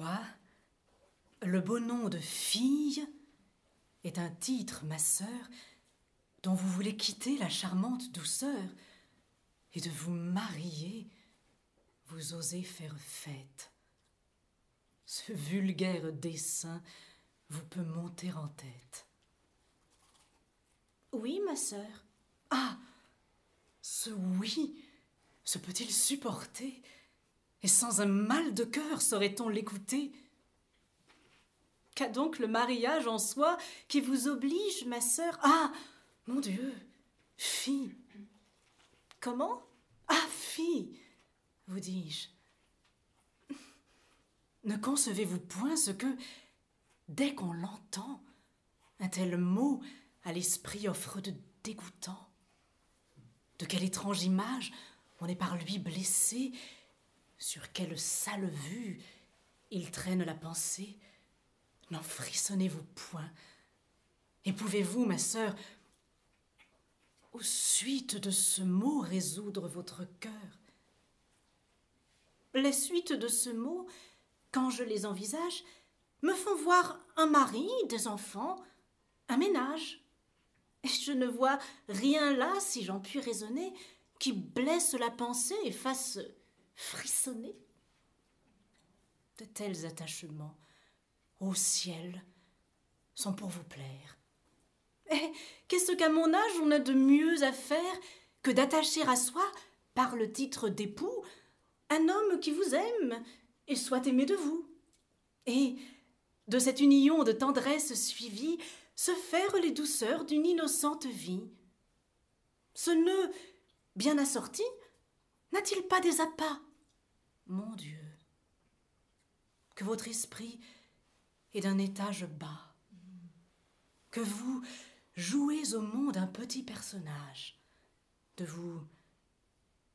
Quoi? Le beau nom de fille est un titre, ma sœur, dont vous voulez quitter la charmante douceur, et de vous marier, vous osez faire fête. Ce vulgaire dessein vous peut monter en tête. Oui, ma sœur. Ah Ce oui se peut-il supporter? Et sans un mal de cœur saurait-on l'écouter? Qu'a donc le mariage en soi qui vous oblige, ma sœur? Ah Mon Dieu Fille. Comment? Ah, fille vous dis-je. Ne concevez-vous point ce que, dès qu'on l'entend, un tel mot à l'esprit offre de dégoûtant? De quelle étrange image on est par lui blessé Sur quelle sale vue il traîne la pensée. N'en frissonnez-vous point. Et pouvez-vous, ma sœur, aux suites de ce mot résoudre votre cœur? Les suites de ce mot, quand je les envisage, me font voir un mari, des enfants, un ménage. Et je ne vois rien là, si j'en puis raisonner, qui blesse la pensée et fasse frissonner. De tels attachements, au ciel, sont pour vous plaire. Eh, qu'est-ce qu'à mon âge on a de mieux à faire que d'attacher à soi, par le titre d'époux, un homme qui vous aime et soit aimé de vous? Et, de cette union de tendresse suivie, se faire les douceurs d'une innocente vie? Ce nœud bien assorti n'a-t-il pas des appâts? Mon Dieu, que votre esprit est d'un étage bas, que vous jouez au monde un petit personnage, de vous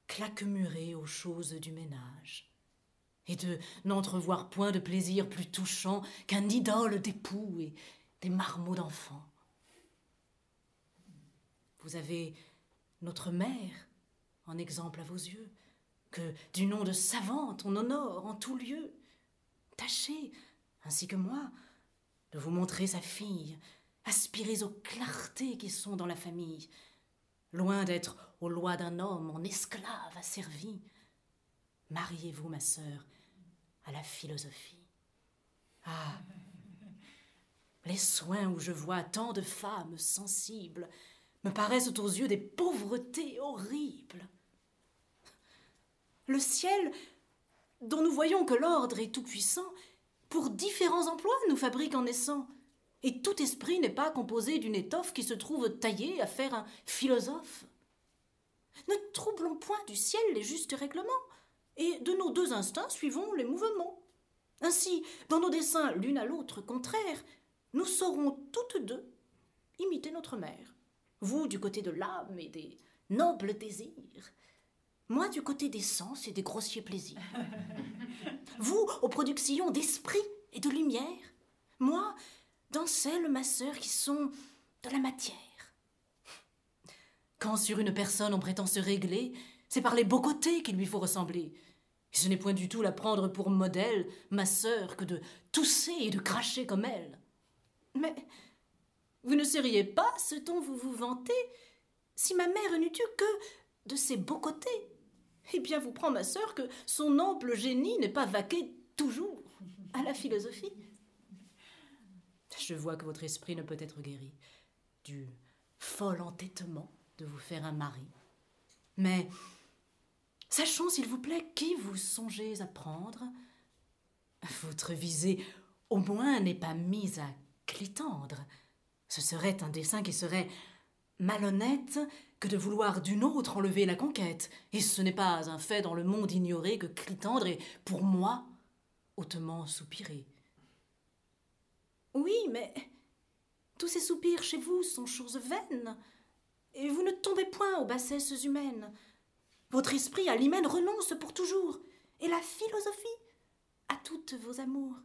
claquemurer aux choses du ménage, et de n'entrevoir point de plaisir plus touchant qu'un idole d'époux et des marmots d'enfants. Vous avez notre mère en exemple à vos yeux, que du nom de savante on honore en tout lieu. Tâchez, ainsi que moi, de vous montrer sa fille, aspirez aux clartés qui sont dans la famille, loin d'être aux lois d'un homme en esclave asservi. Mariez-vous, ma sœur, à la philosophie. Ah Les soins où je vois tant de femmes sensibles me paraissent aux yeux des pauvretés horribles. Le ciel, dont nous voyons que l'ordre est tout-puissant, pour différents emplois nous fabrique en naissant, et tout esprit n'est pas composé d'une étoffe qui se trouve taillée à faire un philosophe. Ne troublons point du ciel les justes règlements, et de nos deux instincts suivons les mouvements. Ainsi, dans nos desseins l'une à l'autre contraires, nous saurons toutes deux imiter notre mère vous du côté de l'âme et des nobles désirs, moi du côté des sens et des grossiers plaisirs. vous aux productions d'esprit et de lumière, moi dans celles, ma sœur, qui sont de la matière. Quand sur une personne on prétend se régler, c'est par les beaux côtés qu'il lui faut ressembler. Et ce n'est point du tout la prendre pour modèle, ma sœur, que de tousser et de cracher comme elle. Mais vous ne seriez pas ce dont vous vous vantez si ma mère n'eût eu que de ses beaux côtés. Eh bien, vous prend ma sœur que son ample génie n'est pas vaqué toujours à la philosophie. Je vois que votre esprit ne peut être guéri du fol entêtement de vous faire un mari. Mais sachons, s'il vous plaît, qui vous songez à prendre. Votre visée, au moins, n'est pas mise à clitandre. Ce serait un dessein qui serait malhonnête que de vouloir d'une autre enlever la conquête, et ce n'est pas un fait dans le monde ignoré que Clitandre est, pour moi, hautement soupiré. Oui, mais tous ces soupirs chez vous sont choses vaines, et vous ne tombez point aux bassesses humaines. Votre esprit à l'hymen renonce pour toujours, et la philosophie à toutes vos amours.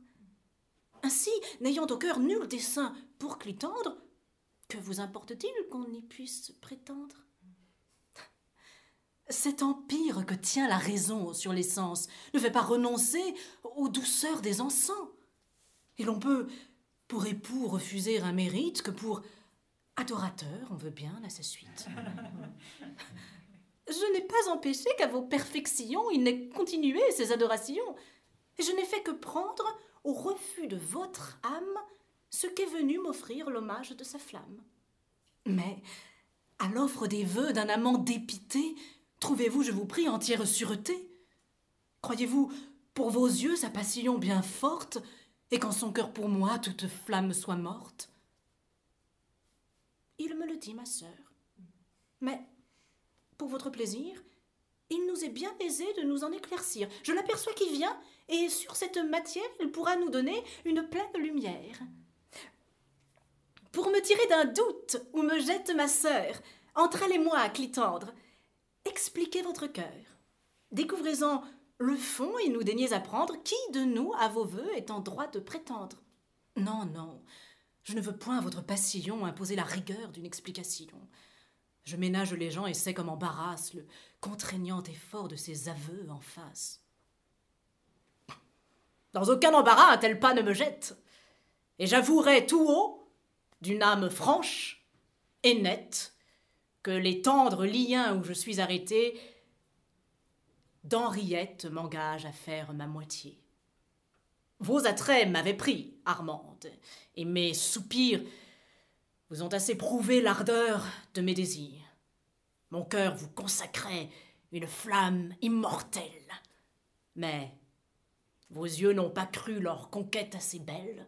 Ainsi, n'ayant au cœur nul dessein pour Clitandre, que vous importe-t-il qu'on y puisse prétendre? Cet empire que tient la raison sur les sens ne fait pas renoncer aux douceurs des encens. Et l'on peut, pour époux, refuser un mérite que pour adorateur, on veut bien à sa suite. Je n'ai pas empêché qu'à vos perfections il n'ait continué ses adorations. Et je n'ai fait que prendre au refus de votre âme ce qu'est venu m'offrir l'hommage de sa flamme. Mais, à l'offre des vœux d'un amant dépité, Trouvez-vous, je vous prie, entière sûreté? Croyez-vous, pour vos yeux, sa passion bien forte, et qu'en son cœur pour moi toute flamme soit morte? Il me le dit, ma sœur. Mais, pour votre plaisir, il nous est bien aisé de nous en éclaircir. Je l'aperçois qui vient, et sur cette matière, il pourra nous donner une pleine lumière. Pour me tirer d'un doute où me jette ma sœur, entre elle et moi, Clitandre, expliquez votre cœur. Découvrez-en le fond et nous daignez apprendre qui de nous, à vos voeux, est en droit de prétendre. Non, non, je ne veux point à votre passion imposer la rigueur d'une explication. Je ménage les gens et sais comme embarrasse le contraignant effort de ces aveux en face. Dans aucun embarras un tel pas ne me jette, et j'avouerai tout haut, d'une âme franche et nette, que les tendres liens où je suis arrêté d'Henriette m'engagent à faire ma moitié. Vos attraits m'avaient pris, Armande, et mes soupirs vous ont assez prouvé l'ardeur de mes désirs. Mon cœur vous consacrait une flamme immortelle. Mais vos yeux n'ont pas cru leur conquête assez belle.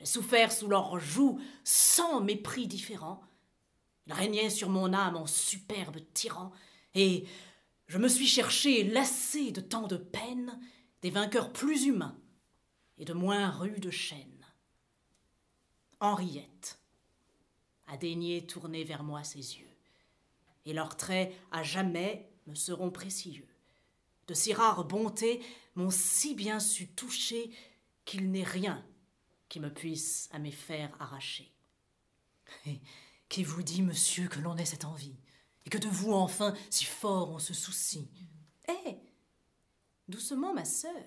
J'ai souffert sous leurs joues cent mépris différents, il régnait sur mon âme en superbe tyran, et je me suis cherché, lassé de tant de peines, des vainqueurs plus humains et de moins rudes chaînes. Henriette a daigné tourner vers moi ses yeux, et leurs traits à jamais me seront précieux. De si rares bontés m'ont si bien su toucher qu'il n'est rien qui me puisse à mes fers arracher. Qui vous dit, monsieur, que l'on ait cette envie Et que de vous, enfin, si fort on se soucie? Eh Doucement, ma sœur.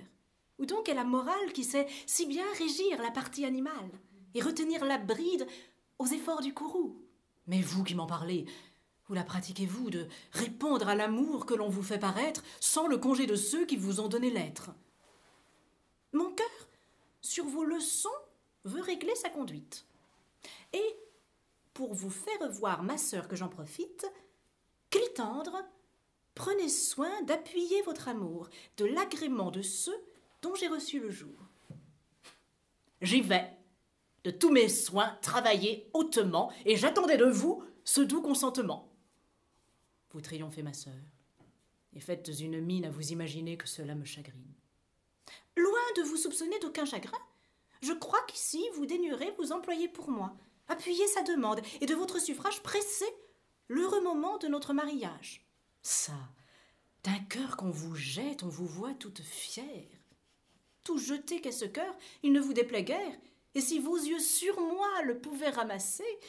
Où donc est la morale qui sait si bien régir la partie animale et retenir la bride aux efforts du courroux? Mais vous qui m'en parlez, vous la pratiquez-vous de répondre à l'amour que l'on vous fait paraître sans le congé de ceux qui vous ont donné l'être? Mon cœur, sur vos leçons, veut régler sa conduite. Et pour vous faire voir, ma sœur, que j'en profite, Clitandre, prenez soin d'appuyer votre amour de l'agrément de ceux dont j'ai reçu le jour. J'y vais, de tous mes soins, travailler hautement, et j'attendais de vous ce doux consentement. Vous triomphez, ma sœur, et faites une mine à vous imaginer que cela me chagrine. Loin de vous soupçonner d'aucun chagrin, je crois qu'ici vous daignerez vous employer pour moi, Appuyez sa demande et de votre suffrage pressez l'heureux moment de notre mariage. Ça, d'un cœur qu'on vous jette, on vous voit toute fière. Tout jeté qu'est ce cœur, il ne vous déplaît guère, et si vos yeux sur moi le pouvaient ramasser,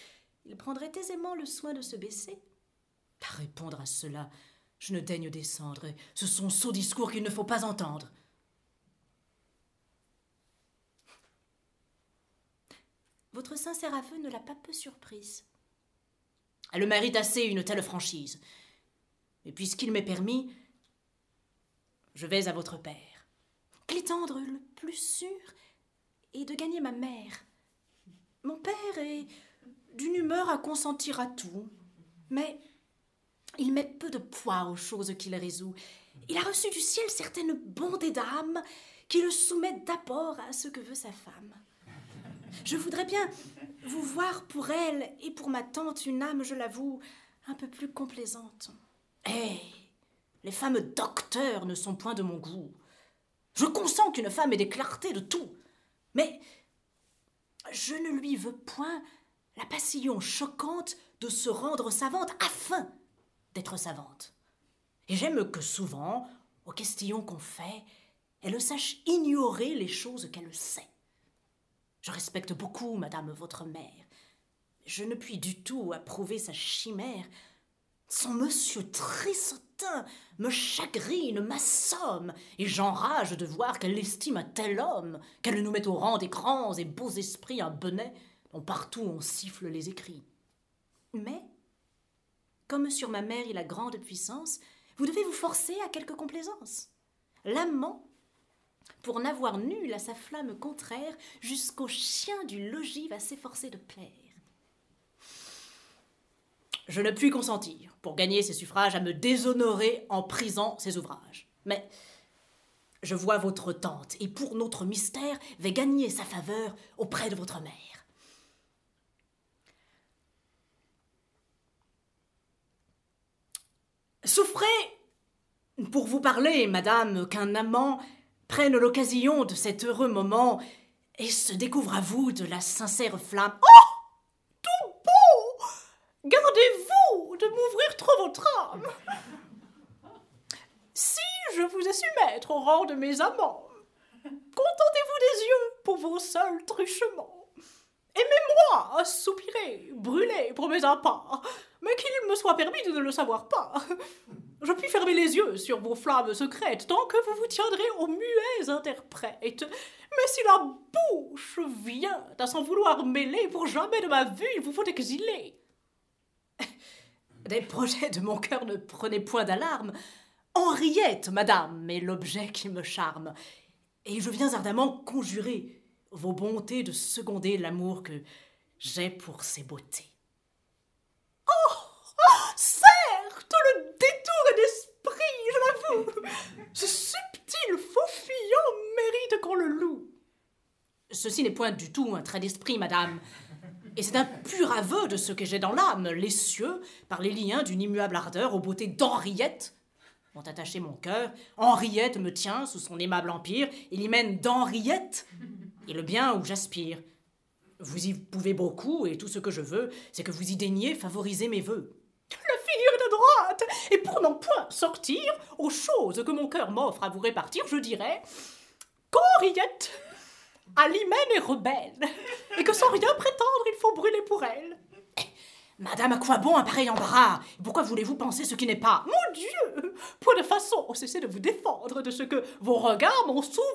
il prendrait aisément le soin de se baisser. À répondre à cela, je ne daigne descendre, ce sont sots discours qu'il ne faut pas entendre. Votre sincère aveu ne l'a pas peu surprise. Elle mérite assez une telle franchise. Mais puisqu'il m'est permis, je vais à votre père. Clitandre, le plus sûr est de gagner ma mère. Mon père est d'une humeur à consentir à tout, mais il met peu de poids aux choses qu'il résout. Il a reçu du ciel certaines bondées d'âme qui le soumettent d'abord à ce que veut sa femme. Je voudrais bien vous voir pour elle et pour ma tante une âme, je l'avoue, un peu plus complaisante. Eh Les femmes docteurs ne sont point de mon goût. Je consens qu'une femme ait des clartés de tout, mais je ne lui veux point la passion choquante de se rendre savante afin d'être savante. Et j'aime que souvent, aux questions qu'on fait, elle sache ignorer les choses qu'elle sait. Je respecte beaucoup, madame votre mère. Je ne puis du tout approuver sa chimère. Son monsieur triste instinct me chagrine, m'assomme, et j'enrage de voir qu'elle estime un tel homme, qu'elle nous met au rang des grands et beaux esprits un bonnet dont partout on siffle les écrits. Mais, comme sur ma mère il a grande puissance, vous devez vous forcer à quelque complaisance. L'amant, pour n'avoir nul à sa flamme contraire, jusqu'au chien du logis va s'efforcer de plaire. Je ne puis consentir, pour gagner ses suffrages, à me déshonorer en prisant ses ouvrages. Mais je vois votre tante, et pour notre mystère, vais gagner sa faveur auprès de votre mère. Souffrez pour vous parler, madame, qu'un amant prenne l'occasion de cet heureux moment et se découvre à vous de la sincère flamme. Oh Tout beau Gardez-vous de m'ouvrir trop votre âme Si je vous ai su mettre au rang de mes amants, contentez-vous des yeux pour vos seuls truchements. Aimez-moi soupirer, brûler pour mes appâts, mais qu'il me soit permis de ne le savoir pas. Je puis fermer les yeux sur vos flammes secrètes tant que vous vous tiendrez aux muets interprètes. Mais si la bouche vient à s'en vouloir mêler, pour jamais de ma vue, il vous faut exiler. Des projets de mon cœur ne prenaient point d'alarme. Henriette, madame, est l'objet qui me charme. Et je viens ardemment conjurer vos bontés de seconder l'amour que j'ai pour ses beautés. Oh, Certes, le détour d'esprit, je l'avoue. Ce subtil faux-fuyant mérite qu'on le loue. Ceci n'est point du tout un trait d'esprit, madame. Et c'est un pur aveu de ce que j'ai dans l'âme. Les cieux, par les liens d'une immuable ardeur aux beautés d'Henriette, ont attaché mon cœur. Henriette me tient sous son aimable empire. Il y mène d'Henriette et le bien où j'aspire. Vous y pouvez beaucoup, et tout ce que je veux, c'est que vous y daigniez favoriser mes vœux. La figure de droite Et pour n'en point sortir, aux choses que mon cœur m'offre à vous répartir, je dirais qu'Henriette, à l'hymen est rebelle, et que sans rien prétendre, il faut brûler pour elle. Madame, à quoi bon un pareil embarras? Pourquoi voulez-vous penser ce qui n'est pas? Mon Dieu Point de façon, cessez de vous défendre de ce que vos regards m'ont souvent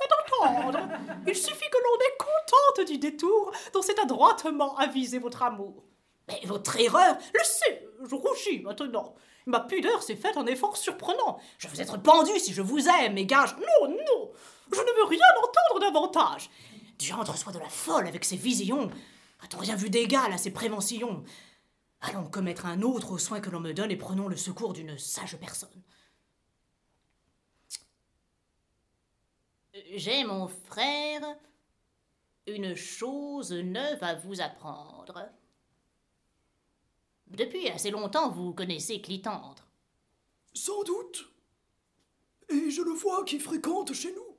fait entendre. Il suffit que l'on est contente du détour dont c'est adroitement avisé votre amour. Mais votre erreur Le sais, je rougis maintenant. Ma pudeur s'est faite un effort surprenant. Je veux être pendu si je vous aime, et gage. Non, non Je ne veux rien entendre davantage. Diandre soit de la folle avec ses visions a-t-on rien vu d'égal à ces préventions? Allons commettre un autre au soin que l'on me donne et prenons le secours d'une sage personne. J'ai, mon frère, une chose neuve à vous apprendre. Depuis assez longtemps, vous connaissez Clitandre. Sans doute. Et je le vois qui fréquente chez nous.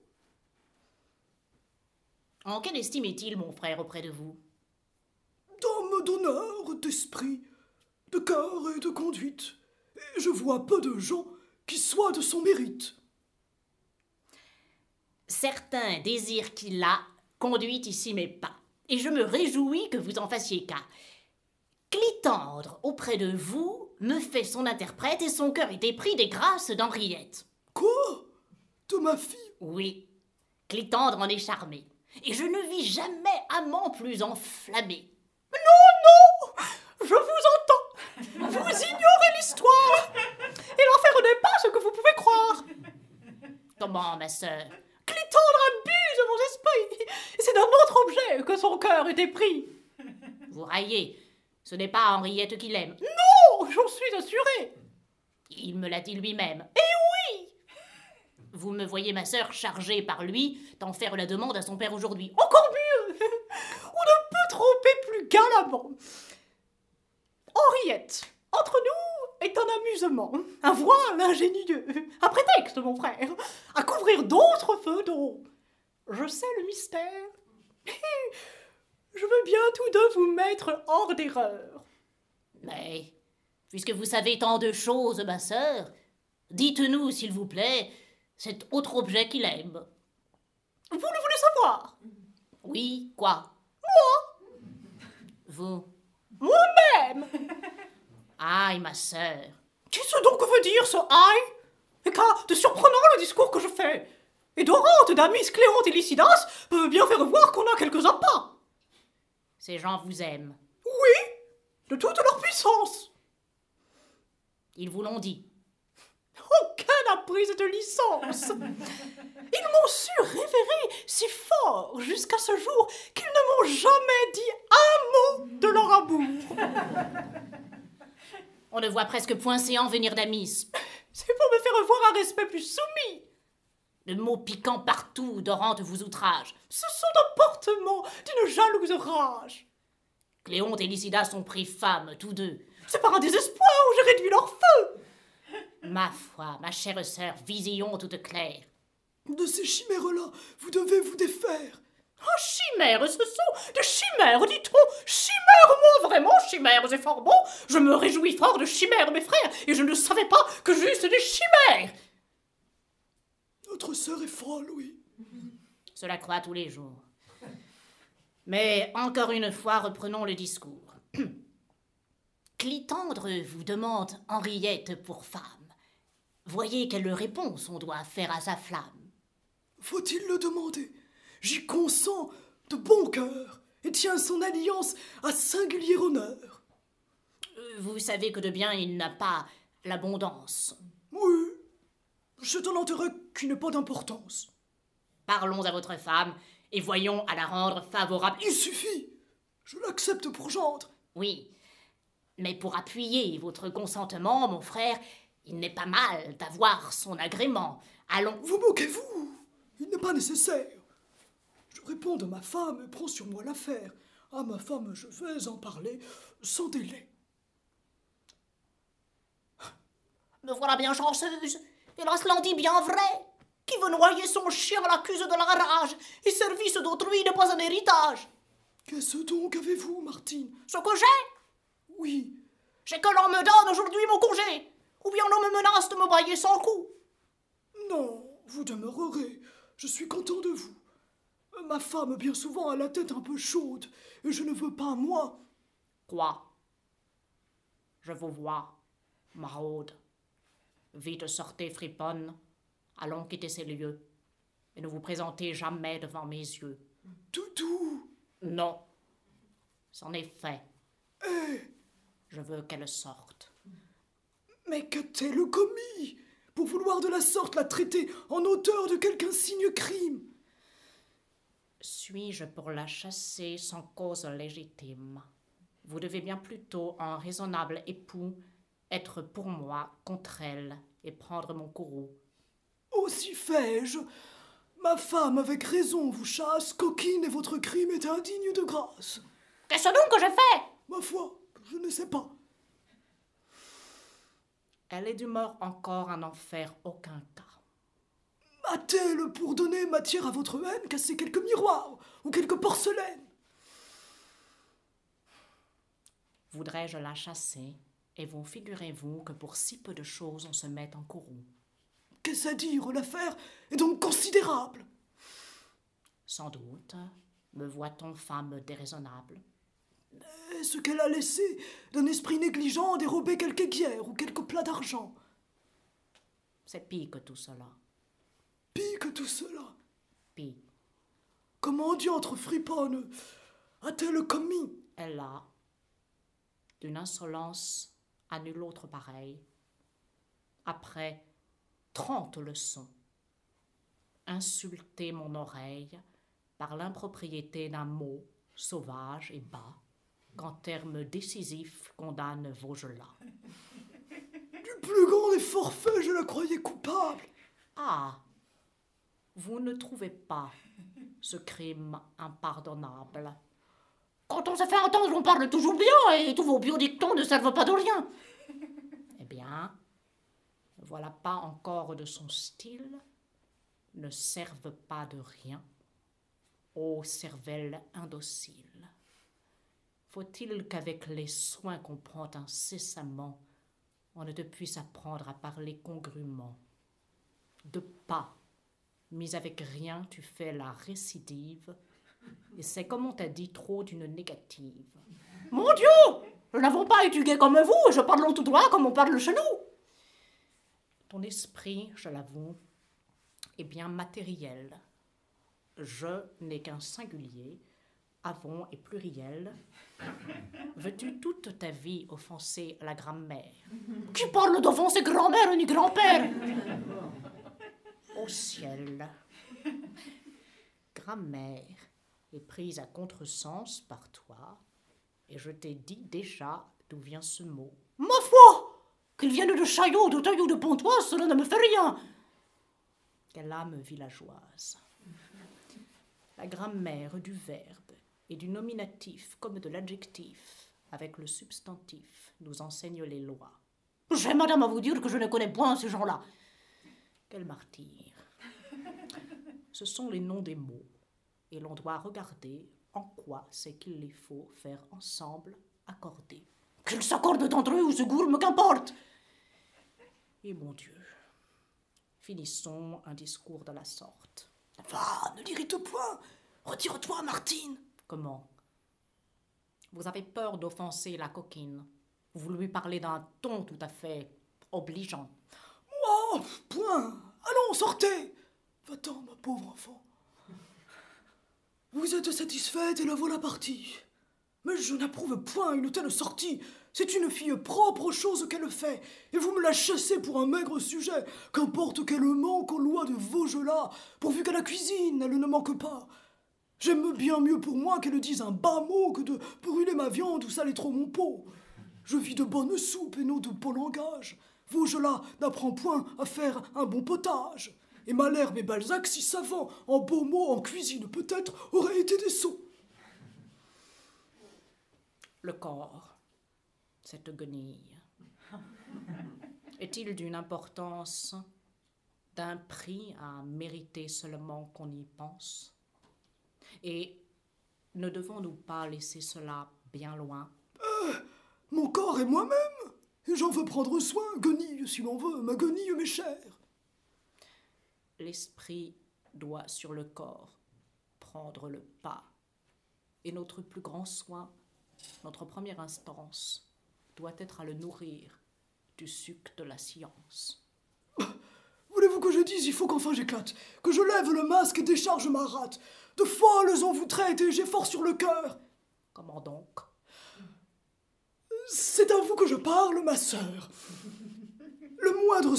En quelle estime est-il, mon frère, auprès de vous? D'homme d'honneur, d'esprit, de cœur et de conduite. Et je vois peu de gens qui soient de son mérite. Certains désirent qu'il a conduit ici mes pas, et je me réjouis que vous en fassiez cas. Clitandre, auprès de vous, me fait son interprète et son cœur est épris des grâces d'Henriette. Quoi? De ma fille? Oui. Clitandre en est charmé. Et je ne vis jamais amant plus enflammé. Non, non! Je vous entends. Vous ignorez l'histoire. Et l'enfer n'est pas ce que vous pouvez croire. Comment, ma sœur? Clitandre abuse mon esprit. C'est d'un autre objet que son cœur était pris Vous raillez Ce n'est pas Henriette qui l'aime. Non J'en suis assurée Il me l'a dit lui-même. Eh oui Vous me voyez, ma sœur, chargée par lui d'en faire la demande à son père aujourd'hui. Encore mieux On ne peut tromper plus galamment. Henriette, entre nous, est un amusement, un voile ingénieux, un prétexte, mon frère, à couvrir d'autres feux dont je sais le mystère. Je veux bien tous deux vous mettre hors d'erreur. Mais, puisque vous savez tant de choses, ma sœur, dites-nous, s'il vous plaît, cet autre objet qu'il aime. Vous le voulez savoir? Oui, quoi? Moi! Vous. Moi-même! Et ma sœur. Qu'est-ce donc que veut dire ce aïe? Et qu'à de surprenant le discours que je fais. Et Dorante, Damis, Cléonte et Lycidas peuvent bien faire voir qu'on a quelques appâts. Ces gens vous aiment. Oui, de toute leur puissance. Ils vous l'ont dit. Aucun n'a pris cette licence. Ils m'ont su révérer si fort jusqu'à ce jour qu'ils ne m'ont jamais dit un mot de leur amour. On ne voit presque point séant venir d'Amis. C'est pour me faire voir un respect plus soumis. De mots piquants partout, Dorante vous outrage. Ce sont d'emportements d'une jalouse rage. Cléonte et Lycidas ont pris femme, tous deux. C'est par un désespoir où j'ai réduit leur feu. Ma foi, ma chère sœur, vision toute claire. De ces chimères-là, vous devez vous défaire. Oh, chimères, ce sont des chimères, dit-on Chimères, moi, vraiment, chimères, c'est fort bon Je me réjouis fort de chimères, mes frères, et je ne savais pas que juste des chimères Notre sœur est folle, oui. Cela croît tous les jours. Mais encore une fois, reprenons le discours. Clitandre vous demande Henriette pour femme. Voyez quelle réponse on doit faire à sa flamme. Faut-il le demander? J'y consens de bon cœur et tiens son alliance à singulier honneur. Euh, Vous savez que de bien il n'a pas l'abondance. Oui, c'est un intérêt qui n'est pas d'importance. Parlons à votre femme et voyons à la rendre favorable. Il suffit. Je l'accepte pour gendre. Oui, mais pour appuyer votre consentement, mon frère, il n'est pas mal d'avoir son agrément. Allons. Vous moquez-vous? Il n'est pas nécessaire. Je réponds de ma femme et prends sur moi l'affaire. À ma femme, je vais en parler sans délai. Me voilà bien chanceuse, et là cela dit bien vrai. Qui veut noyer son chien l'accuse de la rage, et service d'autrui n'est pas un héritage. Qu'est-ce donc avez-vous, Martine? Ce que j'ai, Oui, c'est que l'on me donne aujourd'hui mon congé, ou bien l'on me menace de me brailler sans coup. non, vous demeurerez. Je suis content de vous. Ma femme, bien souvent, a la tête un peu chaude, et je ne veux pas, moi. Quoi? Je vous vois, maraude. Vite sortez, friponne. Allons quitter ces lieux. Et ne vous présentez jamais devant mes yeux. Toutou Non. C'en est fait. Je veux qu'elle sorte. Mais qu'a-t-elle commis? Pour vouloir de la sorte la traiter en auteur de quelque insigne crime Suis-je pour la chasser sans cause légitime? Vous devez bien plutôt, en raisonnable époux, être pour moi contre elle et prendre mon courroux. Aussi fais-je. Ma femme, avec raison, vous chasse, coquine, et votre crime est indigne de grâce. Qu'est-ce donc que j'ai fait Ma foi, je ne sais pas. Elle est d'humeur encore à n'en faire aucun cas. A-t-elle, pour donner matière à votre haine, cassé quelques miroirs ou quelques porcelaines? Voudrais-je la chasser? Et vous figurez-vous que pour si peu de choses on se met en courroux Qu'est-ce à dire L'affaire est donc considérable. Sans doute, me voit-on femme déraisonnable? Est-ce qu'elle a laissé d'un esprit négligent dérober quelque guerre ou quelque plat d'argent? C'est pis que tout cela. Pis que tout cela. Pis, Comment diantre friponne a-t-elle commis? Elle a, d'une insolence à nulle autre pareille, après trente leçons, insulté mon oreille par l'impropriété d'un mot sauvage et bas, qu'en termes décisifs condamne Vaugelas. Du plus grand des forfaits, je la croyais coupable. Ah Vous ne trouvez pas ce crime impardonnable Quand on se fait entendre, on parle toujours bien, et tous vos biodictons ne servent pas de rien. Eh bien, voilà pas encore de son style, ne servent pas de rien. Ô cervelle indocile, faut-il qu'avec les soins qu'on prend incessamment, on ne te puisse apprendre à parler congrument De pas, mis avec rien, tu fais la récidive, c'est comme on t'a dit trop d'une négative. Mon Dieu Nous n'avons pas étudié comme vous, je parle tout droit comme on parle chez nous. ton esprit, je l'avoue, est bien matériel. Je n'ai qu'un singulier, avons et pluriel. Veux-tu toute ta vie offenser la grammaire? Qui parle d'offenser grand-mère ni grand-père Au ciel. Grammaire est prise à contresens par toi, et je t'ai dit déjà d'où vient ce mot. Ma foi Qu'il vienne de Chaillot, de Taillot, de Pontoise, cela ne me fait rien Quelle âme villageoise La grammaire du verbe et du nominatif comme de l'adjectif, avec le substantif, nous enseigne les lois. J'ai, madame, à vous dire que je ne connais point ces gens-là. Quel martyr Ce sont les noms des mots, et l'on doit regarder en quoi c'est qu'il les faut faire ensemble, accorder. Qu'ils s'accordent entre eux ou se gourment, qu'importe Et mon Dieu, finissons un discours de la sorte. Va, ne l'irrite point Retire-toi, Martine Comment? Vous avez peur d'offenser la coquine. Vous lui parlez d'un ton tout à fait obligeant. Oh, point Allons, sortez Va-t'en, ma pauvre enfant. Vous êtes satisfaite et la voilà partie. Mais je n'approuve point une telle sortie. C'est une fille propre aux choses qu'elle fait, et vous me la chassez pour un maigre sujet. Qu'importe qu'elle manque aux lois de Vaugelas, pourvu qu'à la cuisine elle ne manque pas. J'aime bien mieux pour moi qu'elle dise un bas mot que de brûler ma viande ou saler trop mon pot. Je vis de bonne soupe et non de beau langage. Vaugelas n'apprend point à faire un bon potage. Et Malherbe et Balzac, si savants, en beaux mots, en cuisine peut-être, auraient été des sots. Le corps, cette guenille, est-il d'une importance, d'un prix à mériter seulement qu'on y pense? Et ne devons-nous pas laisser cela bien loin? Mon corps est moi-même, et j'en veux prendre soin, guenille si l'on veut, ma guenille m'est chère. L'esprit doit sur le corps prendre le pas, et notre plus grand soin, notre première instance, doit être à le nourrir du suc de la science. Voulez-vous que je dise, il faut qu'enfin j'éclate, que je lève le masque et décharge ma rate. De folles on vous traite et j'ai fort sur le cœur. Comment donc? C'est à vous que je parle, ma sœur. Le moindre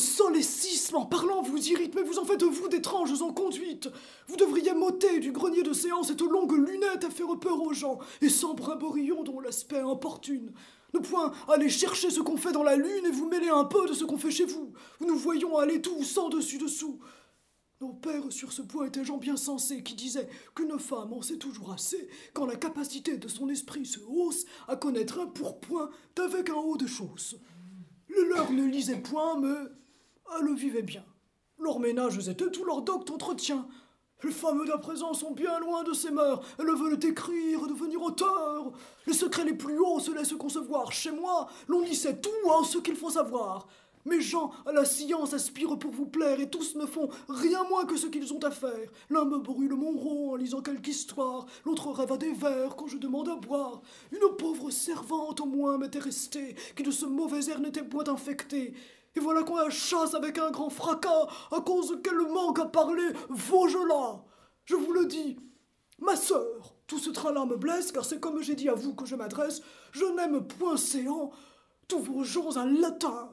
en parlant vous irrite, mais vous en faites vous d'étranges en conduite. Vous devriez m'ôter du grenier de séance cette longue lunette à faire peur aux gens, et sans brimborion dont l'aspect importune. Ne point aller chercher ce qu'on fait dans la lune et vous mêler un peu de ce qu'on fait chez vous. Nous voyons aller tout sans dessus-dessous. Nos pères sur ce point étaient gens bien sensés qui disaient qu'une femme en sait toujours assez quand la capacité de son esprit se hausse à connaître un pourpoint d'avec un haut de choses. Le leur ne lisait point, mais elles vivaient bien. Leurs ménages étaient tout leur docte entretien. Les femmes d'à présent sont bien loin de ces mœurs. Elles veulent écrire, devenir auteurs. Les secrets les plus hauts se laissent concevoir. Chez moi, l'on y sait tout en ce qu'il faut savoir. Mes gens à la science aspirent pour vous plaire et tous ne font rien moins que ce qu'ils ont à faire. L'un me brûle mon rond en lisant quelque histoire, l'autre rêve à des vers quand je demande à boire. Une pauvre servante au moins m'était restée, qui de ce mauvais air n'était point infectée. Et voilà qu'on la chasse avec un grand fracas à cause qu'elle manque à parler Vaugelas. Je vous le dis, ma sœur, tout ce train-là me blesse, car c'est comme j'ai dit à vous que je m'adresse, je n'aime point séant tous vos gens à latin.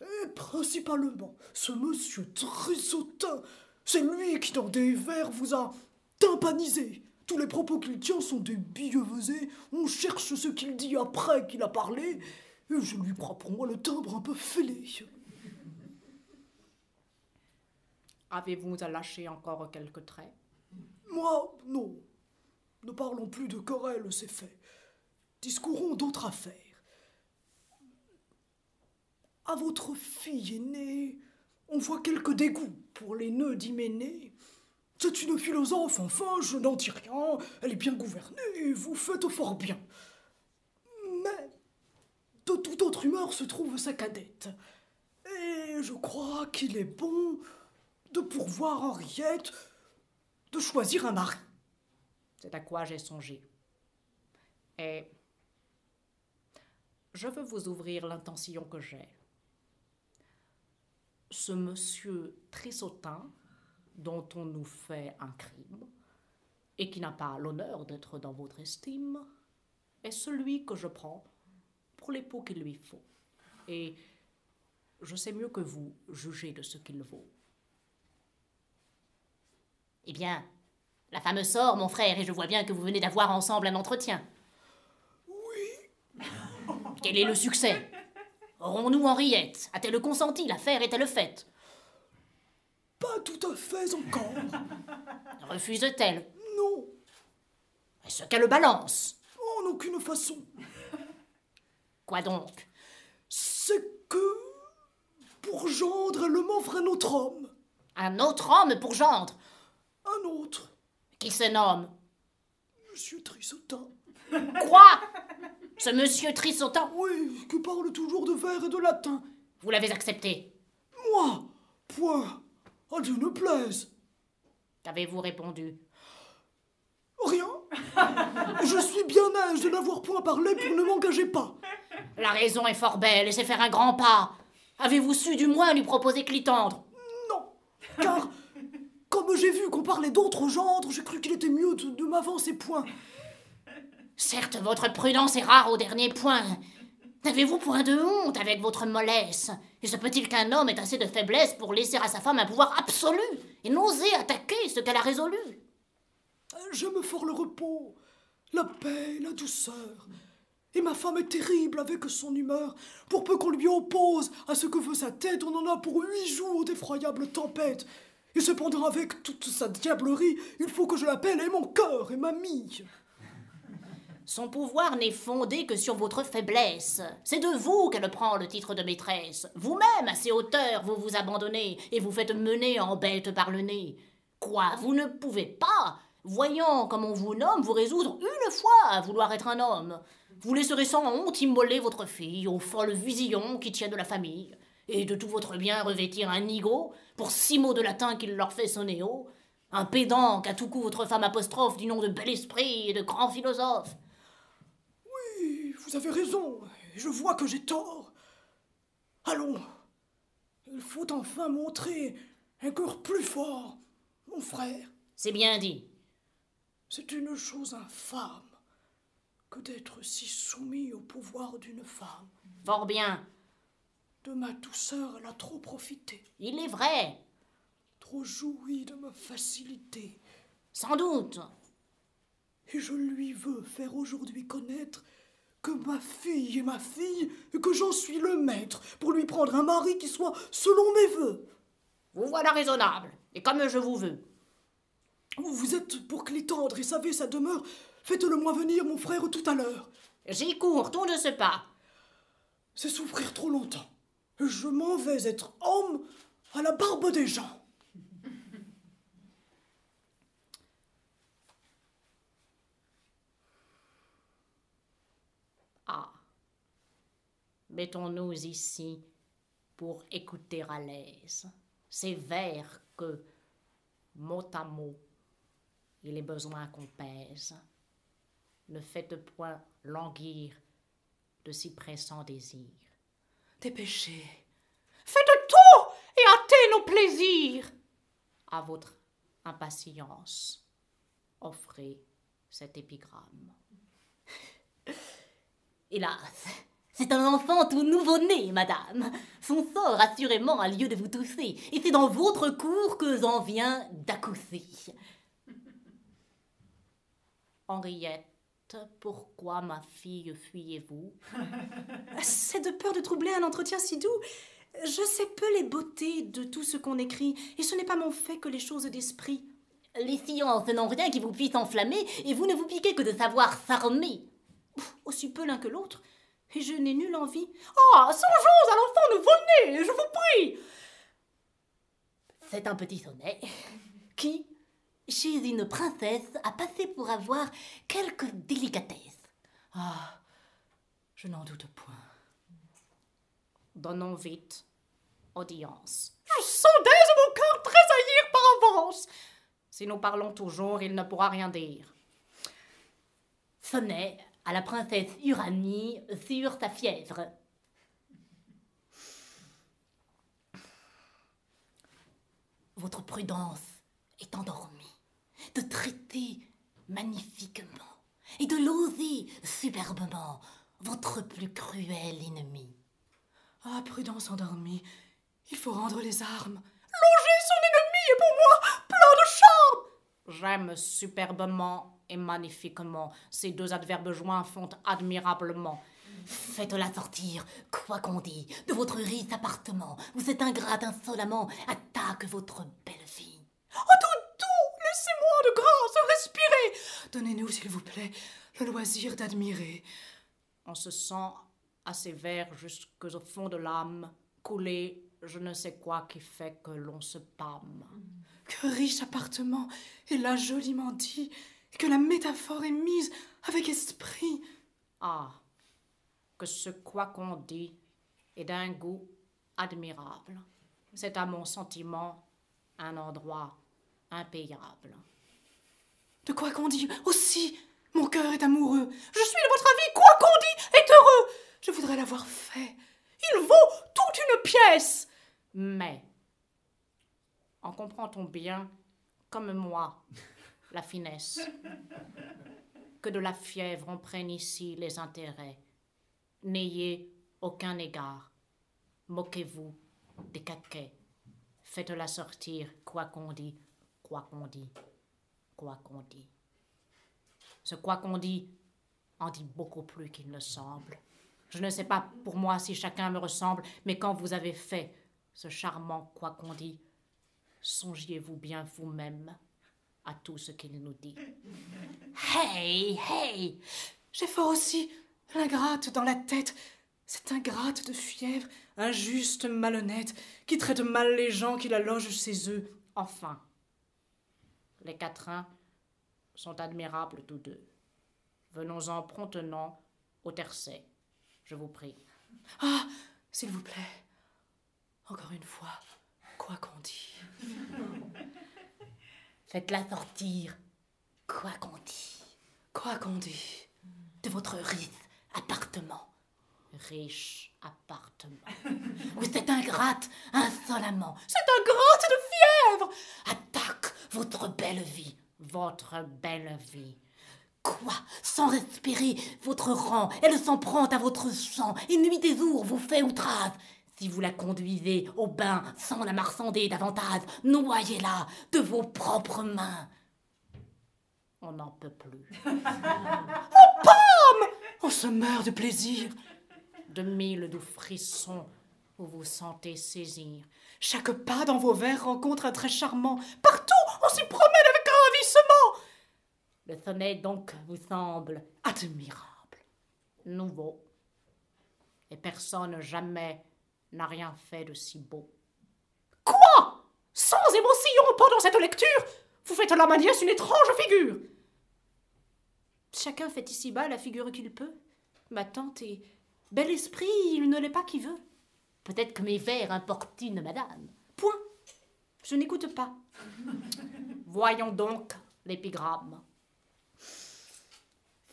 Et principalement, ce monsieur Trissotin, c'est lui qui, dans des vers, vous a tympanisé. Tous les propos qu'il tient sont des billevesés. On cherche ce qu'il dit après qu'il a parlé. Et je lui crois pour moi le timbre un peu fêlé. Avez-vous à lâcher encore quelques traits? Moi, non. Ne parlons plus de querelle, c'est fait. Discourons d'autres affaires. À votre fille aînée, on voit quelque dégoût pour les nœuds d'Hyménée. C'est une philosophe, enfin, je n'en dis rien. Elle est bien gouvernée, et vous faites fort bien. Mais de toute autre humeur se trouve sa cadette. Et je crois qu'il est bon de pourvoir Henriette de choisir un mari. C'est à quoi j'ai songé. Et je veux vous ouvrir l'intention que j'ai. Ce monsieur Trissotin, dont on nous fait un crime, et qui n'a pas l'honneur d'être dans votre estime, est celui que je prends pour l'époux qu'il lui faut. Et je sais mieux que vous juger de ce qu'il vaut. Eh bien, la femme sort, mon frère, et je vois bien que vous venez d'avoir ensemble un entretien. Oui. Quel est le succès? Aurons-nous Henriette A-t-elle consenti? L'affaire est-elle faite? Pas tout à fait encore. Refuse-t-elle? Non, Est-ce qu'elle balance? En aucune façon. Quoi donc? C'est que. Pour gendre, elle m'offre un autre homme. Un autre homme pour gendre? Un autre. Qui se nomme? Monsieur Trissotin. Quoi? Ce monsieur Trissotin Oui, qui parle toujours de vers et de latin. Vous l'avez accepté Moi? Point. À Dieu ne plaise. Qu'avez-vous répondu? Rien. Je suis bien aise de n'avoir point parlé pour ne m'engager pas. La raison est fort belle et c'est faire un grand pas. Avez-vous su du moins lui proposer Clitandre? Non, car comme j'ai vu qu'on parlait d'autres gendres, j'ai cru qu'il était mieux de, de m'avancer point. Certes, votre prudence est rare au dernier point. N'avez-vous point de honte avec votre mollesse? Et se peut-il qu'un homme ait assez de faiblesse pour laisser à sa femme un pouvoir absolu et n'oser attaquer ce qu'elle a résolu? J'aime fort le repos, la paix, la douceur. Et ma femme est terrible avec son humeur. Pour peu qu'on lui oppose à ce que veut sa tête, on en a pour huit jours d'effroyables tempêtes. Et cependant, avec toute sa diablerie, il faut que je l'appelle et mon cœur et ma mie. Son pouvoir n'est fondé que sur votre faiblesse. C'est de vous qu'elle prend le titre de maîtresse. Vous-même, à ses hauteurs, vous vous abandonnez et vous faites mener en bête par le nez. Quoi, vous ne pouvez pas, voyant comme on vous nomme, vous résoudre une fois à vouloir être un homme. Vous laisserez sans honte immoler votre fille aux folles visillons qui tiennent de la famille, et de tout votre bien revêtir un nigo pour six mots de latin qu'il leur fait sonner haut, un pédant qu'à tout coup votre femme apostrophe du nom de bel esprit et de grand philosophe. Vous avez raison, et je vois que j'ai tort. Allons, il faut enfin montrer un cœur plus fort, mon frère. C'est bien dit. C'est une chose infâme que d'être si soumis au pouvoir d'une femme. Fort bien. De ma douceur, elle a trop profité, Il est vrai. trop joui de ma facilité. Sans doute. Et je lui veux faire aujourd'hui connaître que ma fille est ma fille et que j'en suis le maître pour lui prendre un mari qui soit selon mes voeux. Vous voilà raisonnable, et comme je vous veux. Vous êtes pour Clitandre et savez sa demeure. Faites-le moi venir, mon frère, tout à l'heure. J'y cours, tout de ce pas. C'est souffrir trop longtemps. Je m'en vais être homme à la barbe des gens. Mettons-nous ici pour écouter à l'aise ces vers que, mot à mot, il est besoin qu'on pèse. Ne faites point languir de si pressants désirs. Dépêchez. Faites tout et hâtez nos plaisirs. À votre impatience, offrez cet épigramme. Hélas, c'est un enfant tout nouveau-né, madame. Son sort assurément a lieu de vous tousser, et c'est dans votre cour que j'en viens d'accousser. Henriette, pourquoi ma fille fuyez-vous? C'est de peur de troubler un entretien si doux. Je sais peu les beautés de tout ce qu'on écrit, et ce n'est pas mon fait que les choses d'esprit. Les sciences n'ont rien qui vous puisse enflammer, et vous ne vous piquez que de savoir s'armer. Aussi peu l'un que l'autre, et je n'ai nulle envie. Ah, songeons à l'enfant nouveau-né, je vous prie. C'est un petit sonnet qui, chez une princesse, a passé pour avoir quelque délicatesse. Ah, je n'en doute point. Donnons vite audience. Je dès mon cœur tressaillir par avance. Si nous parlons toujours, il ne pourra rien dire. Sonnet à la princesse Uranie sur sa fièvre. votre prudence est endormie, de traiter magnifiquement et de loser superbement votre plus cruel ennemi. Ah, prudence endormie, il faut rendre les armes. Loger son ennemi est pour moi plein de charme. J'aime superbement magnifiquement. Ces deux adverbes joints font admirablement. Faites-la sortir, quoi qu'on dise, de votre riche appartement, où cet ingrat insolemment attaque votre belle fille. Oh, tout, laissez-moi de grâce respirer. Donnez-nous, s'il vous plaît, le loisir d'admirer. On se sent assez vert jusqu'au fond de l'âme, couler je ne sais quoi qui fait que l'on se pâme. Que riche appartement, et là joliment dit, et que la métaphore est mise avec esprit. Ah, que ce quoi qu'on dit est d'un goût admirable. C'est à mon sentiment un endroit impayable. De quoi qu'on dit aussi, mon cœur est amoureux. Je suis de votre avis, quoi qu'on dit est heureux. Je voudrais l'avoir fait. Il vaut toute une pièce. Mais, en comprend-on bien, comme moi, la finesse, que de la fièvre on prenne ici les intérêts. N'ayez aucun égard. Moquez-vous des caquets. Faites-la sortir, quoi qu'on dit, quoi qu'on dit, quoi qu'on dit. Ce quoi qu'on dit en dit beaucoup plus qu'il ne semble. Je ne sais pas pour moi si chacun me ressemble, mais quand vous avez fait ce charmant quoi qu'on dit, songiez-vous bien vous-même à tout ce qu'il nous dit. Hey, hey J'ai fort aussi l'ingrate dans la tête, cette ingrate de fièvre, injuste, malhonnête, qui traite mal les gens qui la logent chez eux. Enfin, les quatrains sont admirables tous deux. Venons-en promptement au tercet, je vous prie. Ah, s'il vous plaît, encore une fois, quoi qu'on dit. Faites-la sortir, quoi qu'on dit. Quoi qu'on dit. De votre riche appartement. Riche appartement. Où cette ingrate, insolemment, cette ingrate de fièvre, attaque votre belle vie. Votre belle vie. Quoi? Sans respirer votre rang, elle s'en prend à votre sang, et nuit et jour vous fait outrage. Si vous la conduisez au bain sans la marchander davantage, noyez-la de vos propres mains. On n'en peut plus. oh, pomme On se meurt de plaisir. De mille doux frissons vous vous sentez saisir. Chaque pas dans vos vers rencontre un trait charmant. Partout, on s'y promène avec un ravissement. Le sonnet donc vous semble admirable, nouveau, et personne jamais n'a rien fait de si beau. Quoi? Sans émotion pendant cette lecture? Vous faites la manière une étrange figure Chacun fait ici-bas la figure qu'il peut. Ma tante est bel esprit, il ne l'est pas qui veut. Peut-être que mes vers importunent madame. Point. Je n'écoute pas. Voyons donc l'épigramme.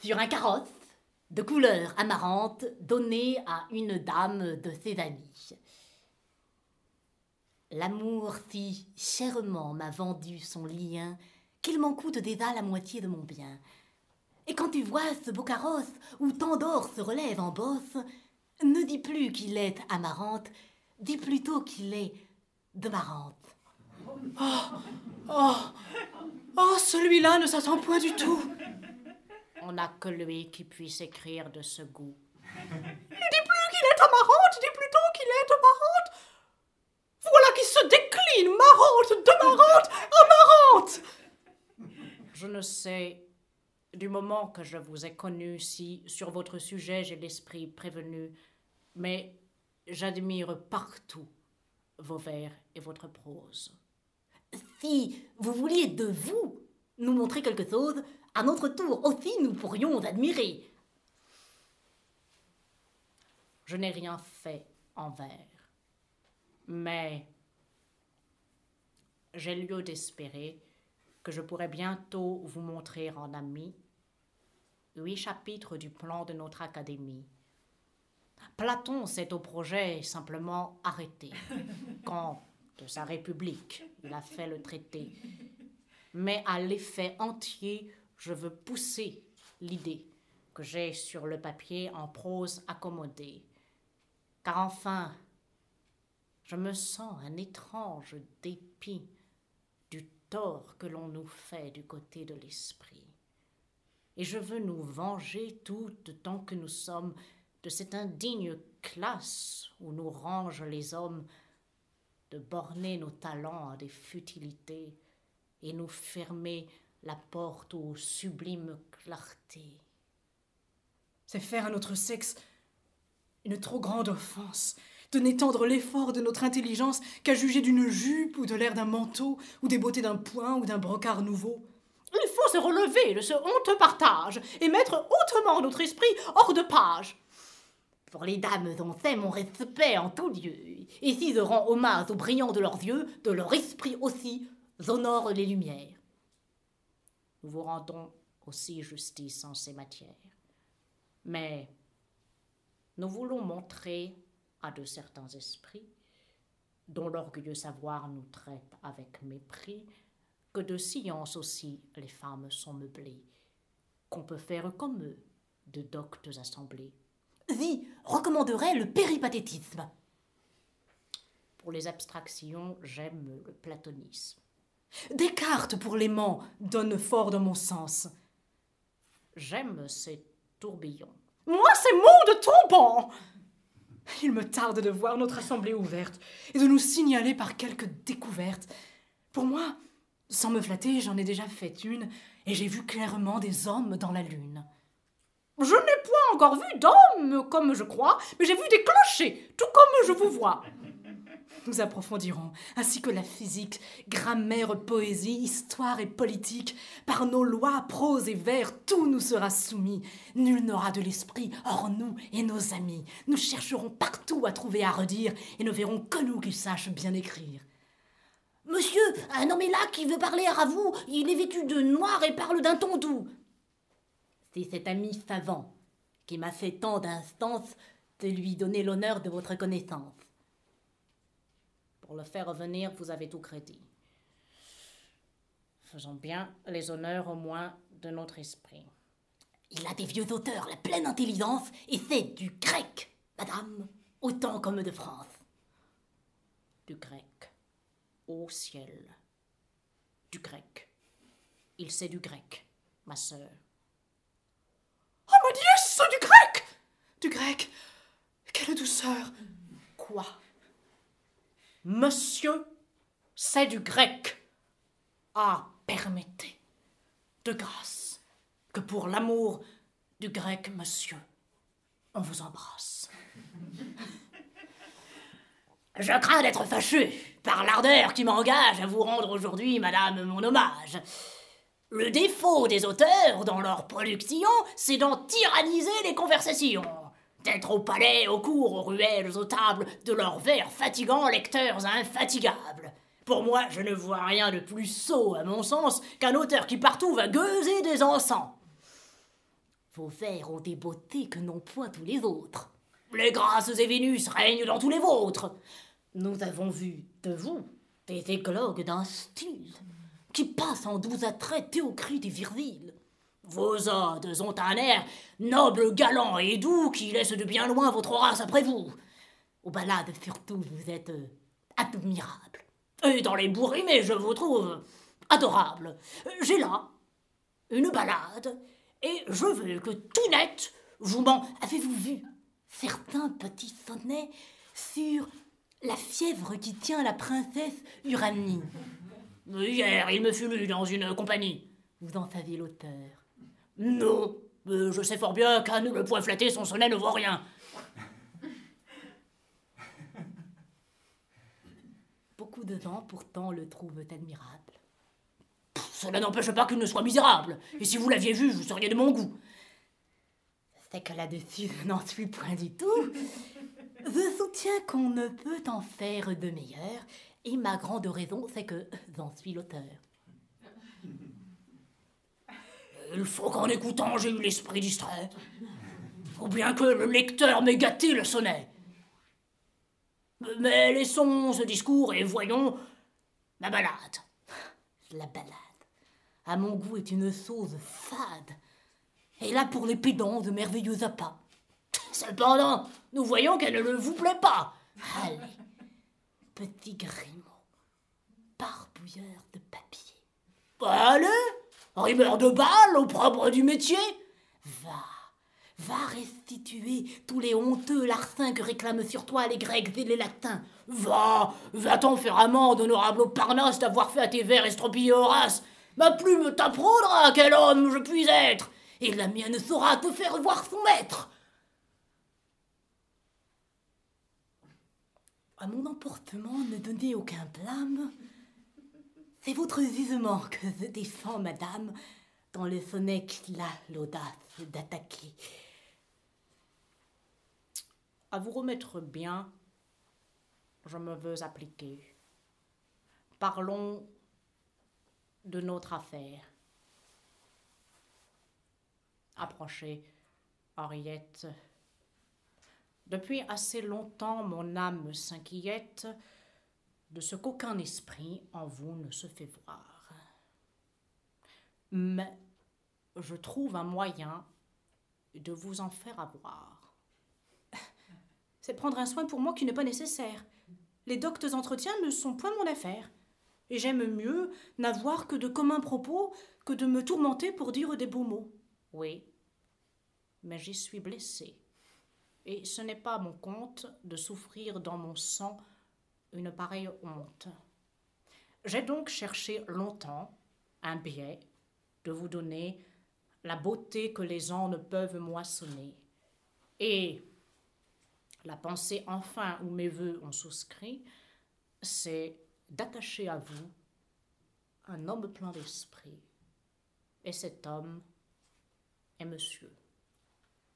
Sur un carrosse, de couleur amarante donnée à une dame de ses amis. L'amour si chèrement m'a vendu son lien qu'il m'en coûte déjà la moitié de mon bien. Et quand tu vois ce beau carrosse où tant d'or se relève en bosse, ne dis plus qu'il est amarante, dis plutôt qu'il est demarante. Oh, oh, oh, celui-là ne s'attend point du tout. On n'a que lui qui puisse écrire de ce goût. Il dit plus qu'il est amarante, dit plutôt qu'il est amarante. Voilà qui se décline, marrante, demarante, amarante. Je ne sais, du moment que je vous ai connu, si sur votre sujet j'ai l'esprit prévenu, mais j'admire partout vos vers et votre prose. Si vous vouliez de vous nous montrer quelque chose, à notre tour aussi nous pourrions admirer. Je n'ai rien fait en vers, mais j'ai lieu d'espérer que je pourrai bientôt vous montrer en ami huit chapitres du plan de notre académie. Platon s'est au projet simplement arrêté, quand, De sa république, il a fait le traité. Mais à l'effet entier, je veux pousser l'idée que j'ai sur le papier en prose accommodée. Car enfin, je me sens un étrange dépit du tort que l'on nous fait du côté de l'esprit. Et je veux nous venger tout tant que nous sommes de cette indigne classe où nous rangent les hommes, de borner nos talents à des futilités et nous fermer la porte aux sublimes clartés. C'est faire à notre sexe une trop grande offense de n'étendre l'effort de notre intelligence qu'à juger d'une jupe ou de l'air d'un manteau ou des beautés d'un point ou d'un brocart nouveau. Il faut se relever de ce honteux partage et mettre hautement notre esprit hors de page. Pour les dames on fait mon respect en tout lieu, et si je rends hommage au brillant de leurs yeux, de leur esprit aussi, j'honore les lumières. Nous vous rendons aussi justice en ces matières. Mais nous voulons montrer à de certains esprits, dont l'orgueilleux savoir nous traite avec mépris, que de science aussi les femmes sont meublées, qu'on peut faire comme eux de doctes assemblées. Vie recommanderait le péripathétisme. Pour les abstractions, j'aime le platonisme. Descartes pour l'aimant donne fort dans mon sens. J'aime ces tourbillons. Moi, c'est monde tombant Il me tarde de voir notre assemblée ouverte et de nous signaler par quelque découverte. Pour moi, sans me flatter, j'en ai déjà fait une, et j'ai vu clairement des hommes dans la lune. Je n'ai point encore vu d'hommes, comme je crois, mais j'ai vu des clochers, tout comme je vous vois. Nous approfondirons, ainsi que la physique, grammaire, poésie, histoire et politique. Par nos lois, prose et vers, tout nous sera soumis. Nul n'aura de l'esprit, hors nous et nos amis. Nous chercherons partout à trouver à redire, et ne verrons que nous qui sachent bien écrire. Monsieur, un homme est là qui veut parler à vous. Il est vêtu de noir et parle d'un ton doux. C'est cet ami savant qui m'a fait tant d'instances de lui donner l'honneur de votre connaissance. Pour le faire revenir, vous avez tout crédit. Faisons bien les honneurs au moins de notre esprit. Il a des vieux auteurs, la pleine intelligence, et c'est du grec, madame, autant comme de France. Du grec. Au ciel. Du grec. Il sait du grec, ma sœur. Oh mon Dieu, c'est du grec Du grec Quelle douceur Quoi? Monsieur, c'est du grec. Ah, permettez, de grâce, que pour l'amour du grec, monsieur, on vous embrasse. Je crains d'être fâché par l'ardeur qui m'engage à vous rendre aujourd'hui, madame, mon hommage. Le défaut des auteurs dans leur production, c'est d'en tyranniser les conversations. D'être au palais, au cours, aux ruelles, aux tables, de leurs vers fatigants lecteurs infatigables. Pour moi, je ne vois rien de plus sot, à mon sens, qu'un auteur qui partout va gueuser des encens. Vos vers ont des beautés que n'ont point tous les autres. Les grâces et Vénus règnent dans tous les vôtres. Nous avons vu de vous des éclogues d'un style qui passe en doux attraits théocrites et virils. Vos odes ont un air noble, galant et doux qui laisse de bien loin votre race après vous. Aux ballades surtout, vous êtes euh, admirable. Et dans les bourrimés, je vous trouve adorable. J'ai là une balade, et je veux que tout net, vous m'en avez-vous vu certains petits sonnets sur la fièvre qui tient la princesse Uranie? Hier, il me fut lu dans une compagnie. Vous en savez l'auteur Non, mais je sais fort bien qu'à nous le point flatté, son sonnet ne vaut rien. Beaucoup de gens, pourtant, le trouvent admirable. Cela n'empêche pas qu'il ne soit misérable. Et si vous l'aviez vu, vous seriez de mon goût. C'est que là-dessus, je n'en suis point du tout. Je soutiens qu'on ne peut en faire de meilleur, et ma grande raison, c'est que j'en suis l'auteur. Il faut qu'en écoutant, j'ai eu l'esprit distrait. Ou bien que le lecteur m'ait gâté le sonnet. Mais laissons ce discours et voyons la balade. La balade, à mon goût, est une chose fade. Et là, pour les pédants, de merveilleux appâts. Cependant, nous voyons qu'elle ne vous plaît pas. Allez, petit Grimaud, barbouilleur de papier. Allez, rimeur de balles au propre du métier. Va, va restituer tous les honteux larcins que réclament sur toi les Grecs et les Latins. Va, va-t'en faire amende, honorable Parnasse, d'avoir fait à tes vers estropiller Horace. Ma plume t'apprendra quel homme je puis être, et la mienne saura te faire voir son maître. À mon emportement ne donnez aucun blâme. C'est votre jugement que je défends, madame, dans le sonnet qu'il a l'audace d'attaquer. À vous remettre bien, je me veux appliquer. Parlons de notre affaire. Approchez, Henriette. Depuis assez longtemps, mon âme s'inquiète de ce qu'aucun esprit en vous ne se fait voir. Mais je trouve un moyen de vous en faire avoir. C'est prendre un soin pour moi qui n'est pas nécessaire. Les doctes entretiens ne sont point mon affaire. Et j'aime mieux n'avoir que de communs propos que de me tourmenter pour dire des beaux mots. Oui, mais j'y suis blessée et ce n'est pas mon compte de souffrir dans mon sang une pareille honte. J'ai donc cherché longtemps un biais de vous donner la beauté que les gens ne peuvent moissonner. Et la pensée enfin où mes voeux ont souscrit, c'est d'attacher à vous un homme plein d'esprit. Et cet homme est monsieur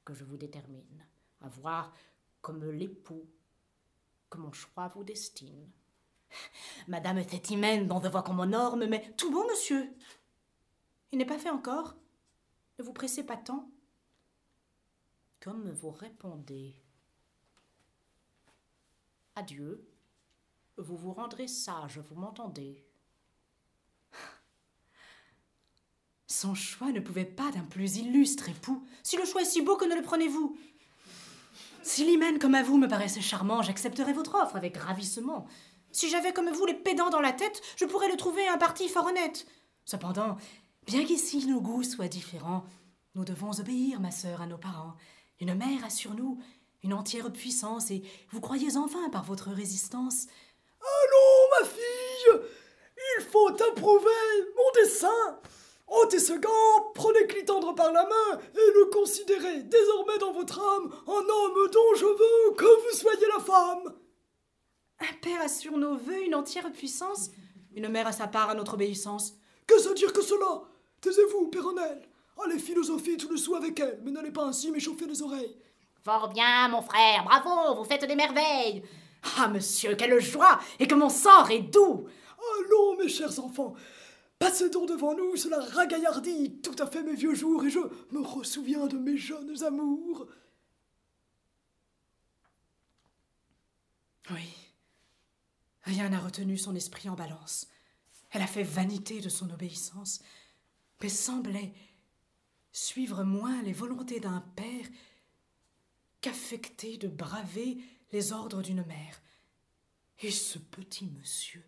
que je vous détermine à voir comme l'époux que mon choix vous destine. Madame est hymen dont je vois qu'on m'honorme, mais tout bon, monsieur. Il n'est pas fait encore. Ne vous pressez pas tant. Comme vous répondez. Adieu. Vous vous rendrez sage, vous m'entendez. Son choix ne pouvait pas d'un plus illustre époux. Si le choix est si beau, que ne le prenez-vous? Si l'hymen comme à vous me paraissait charmant, j'accepterais votre offre avec ravissement. Si j'avais comme vous les pédants dans la tête, je pourrais le trouver un parti fort honnête. Cependant, bien qu'ici nos goûts soient différents, nous devons obéir, ma sœur, à nos parents. Une mère a sur nous une entière puissance, et vous croyez enfin par votre résistance. Allons, ma fille, il faut approuver mon dessein. Ôtez ce gant, prenez Clitandre par la main et le considérez désormais dans votre âme un homme dont je veux que vous soyez la femme. Un père a sur nos voeux une entière puissance, une mère a sa part à notre obéissance. Que se dire que cela? Taisez-vous, Péronnelle. Allez philosopher tout le soir avec elle, mais n'allez pas ainsi m'échauffer les oreilles. Fort bien, mon frère, bravo, vous faites des merveilles. Ah, monsieur, quelle joie Et que mon sort est doux Allons, mes chers enfants, Passez donc devant nous, cela ragaillardit tout à fait mes vieux jours, et je me ressouviens de mes jeunes amours. Oui. Rien n'a retenu son esprit en balance. Elle a fait vanité de son obéissance, mais semblait suivre moins les volontés d'un père qu'affecter de braver les ordres d'une mère. Et ce petit monsieur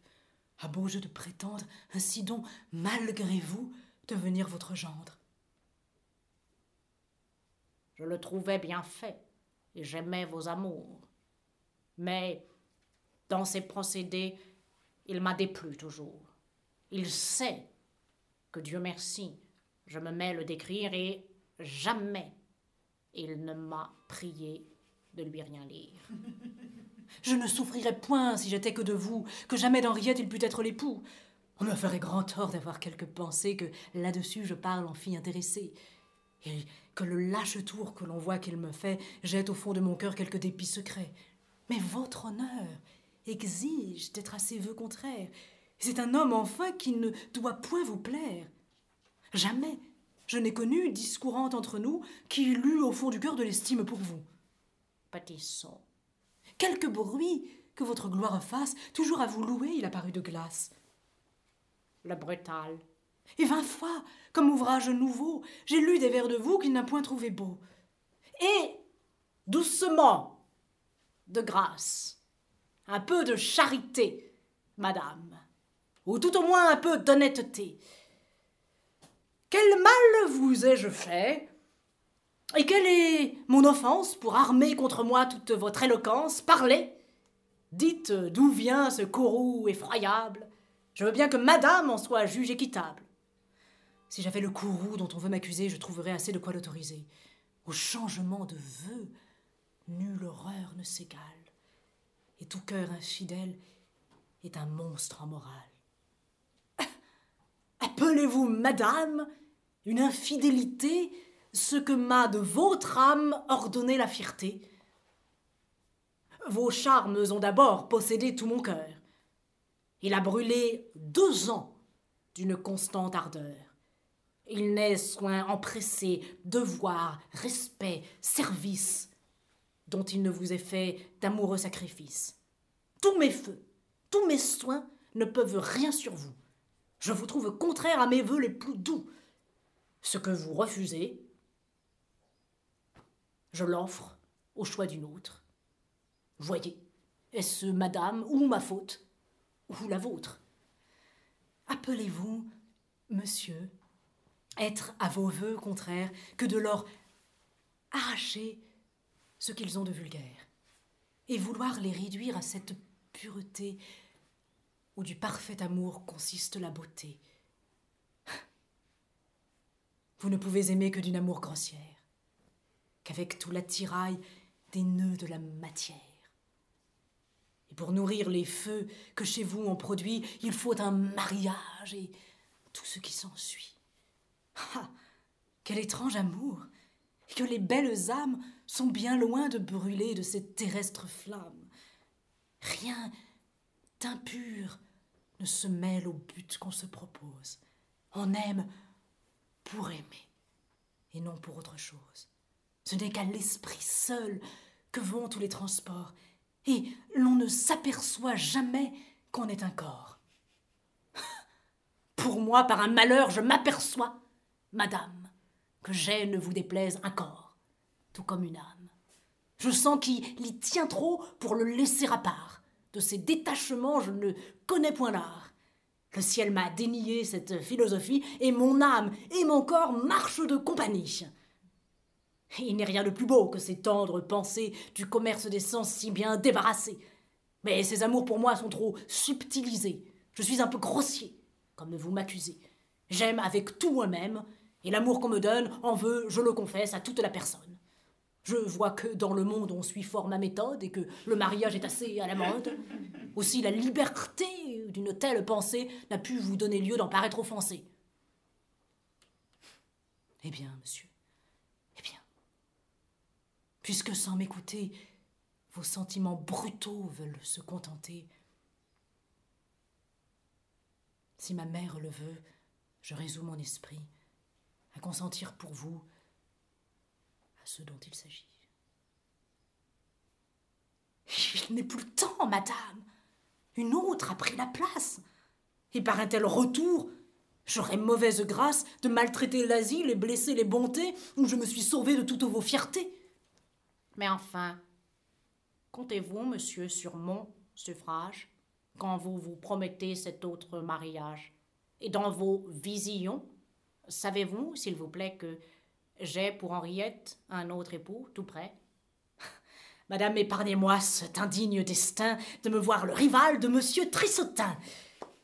a beau jeu de prétendre ainsi donc, malgré vous, devenir votre gendre. Je le trouvais bien fait, et j'aimais vos amours. Mais, dans ses procédés, il m'a déplu toujours. Il sait que Dieu merci, je me mets le décrire et jamais il ne m'a prié de lui rien lire. Je ne souffrirais point si j'étais que de vous, que jamais d'Henriette il pût être l'époux. On me ferait grand tort d'avoir quelque pensée que là-dessus je parle en fille intéressée, et que le lâche tour que l'on voit qu'il me fait jette au fond de mon cœur quelque dépit secret. Mais votre honneur exige d'être à ses vœux contraires. C'est un homme enfin qui ne doit point vous plaire. Jamais je n'ai connu, discourant entre nous, qui eût au fond du cœur de l'estime pour vous. Quelque bruit que votre gloire fasse, toujours à vous louer, il a paru de glace. Le brutal. Et vingt fois, comme ouvrage nouveau, j'ai lu des vers de vous qu'il n'a point trouvé beaux. Et doucement, de grâce, un peu de charité, madame, ou tout au moins un peu d'honnêteté. Quel mal vous ai-je fait Et quelle est mon offense pour armer contre moi toute votre éloquence Parlez Dites d'où vient ce courroux effroyable. Je veux bien que madame en soit juge équitable. Si j'avais le courroux dont on veut m'accuser, je trouverais assez de quoi l'autoriser. Au changement de vœux, nulle horreur ne s'égale. Et tout cœur infidèle est un monstre en morale. Appelez-vous madame une infidélité ce que m'a de votre âme ordonné la fierté Vos charmes ont d'abord possédé tout mon cœur. Il a brûlé deux ans d'une constante ardeur. Il n'est soin empressé, devoir, respect, service, dont il ne vous ait fait d'amoureux sacrifices. Tous mes feux, tous mes soins ne peuvent rien sur vous. Je vous trouve contraire à mes vœux les plus doux. Ce que vous refusez, je l'offre au choix d'une autre. Voyez, est-ce madame ou ma faute, ou la vôtre? Appelez-vous, monsieur, être à vos vœux contraires que de leur arracher ce qu'ils ont de vulgaire, et vouloir les réduire à cette pureté où du parfait amour consiste la beauté. Vous ne pouvez aimer que d'une amour grossière, qu'avec tout l'attirail des nœuds de la matière. Et pour nourrir les feux que chez vous on produit, il faut un mariage et tout ce qui s'ensuit. Ah Quel étrange amour que les belles âmes sont bien loin de brûler de ces terrestres flammes. Rien d'impur ne se mêle au but qu'on se propose. On aime pour aimer, et non pour autre chose. Ce n'est qu'à l'esprit seul que vont tous les transports, et l'on ne s'aperçoit jamais qu'on est un corps. Pour moi, par un malheur, je m'aperçois Madame, que j'ai, ne vous déplaise, un corps, tout comme une âme. Je sens qu'il y tient trop pour le laisser à part. De ses détachements, je ne connais point l'art. Le ciel m'a dénié cette philosophie, et mon âme et mon corps marchent de compagnie. Il n'est rien de plus beau que ces tendres pensées du commerce des sens si bien débarrassés. Mais ces amours pour moi sont trop subtilisés. Je suis un peu grossier, comme vous m'accusez. J'aime avec tout moi-même, et l'amour qu'on me donne en veut, je le confesse, à toute la personne. Je vois que dans le monde on suit fort ma méthode et que le mariage est assez à la mode. Aussi la liberté d'une telle pensée n'a pu vous donner lieu d'en paraître offensé. Eh bien, monsieur, puisque sans m'écouter, vos sentiments brutaux veulent se contenter, si ma mère le veut, je résous mon esprit à consentir pour vous à ce dont il s'agit. Il n'est plus le temps, madame. Une autre a pris la place. Et par un tel retour, j'aurais mauvaise grâce de maltraiter l'asile et blesser les bontés où je me suis sauvé de toutes vos fiertés. Mais enfin, comptez-vous, monsieur, sur mon suffrage quand vous vous promettez cet autre mariage? Et dans vos visions, savez-vous, s'il vous plaît, que j'ai pour Henriette un autre époux tout près? Madame, épargnez-moi cet indigne destin de me voir le rival de monsieur Trissotin.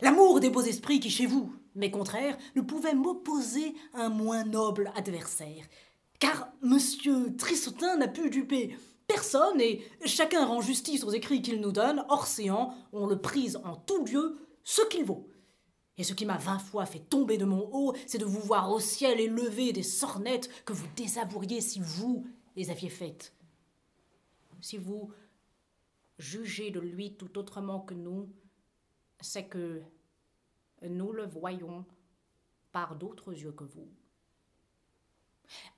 L'amour des beaux esprits qui, chez vous, mes contraires, ne pouvait m'opposer un moins noble adversaire. Car monsieur Trissotin n'a pu duper personne et chacun rend justice aux écrits qu'il nous donne, hors séant, on le prise en tout lieu ce qu'il vaut. Et ce qui m'a vingt fois fait tomber de mon haut, c'est de vous voir au ciel élever des sornettes que vous désavoueriez si vous les aviez faites. Si vous jugez de lui tout autrement que nous, c'est que nous le voyons par d'autres yeux que vous.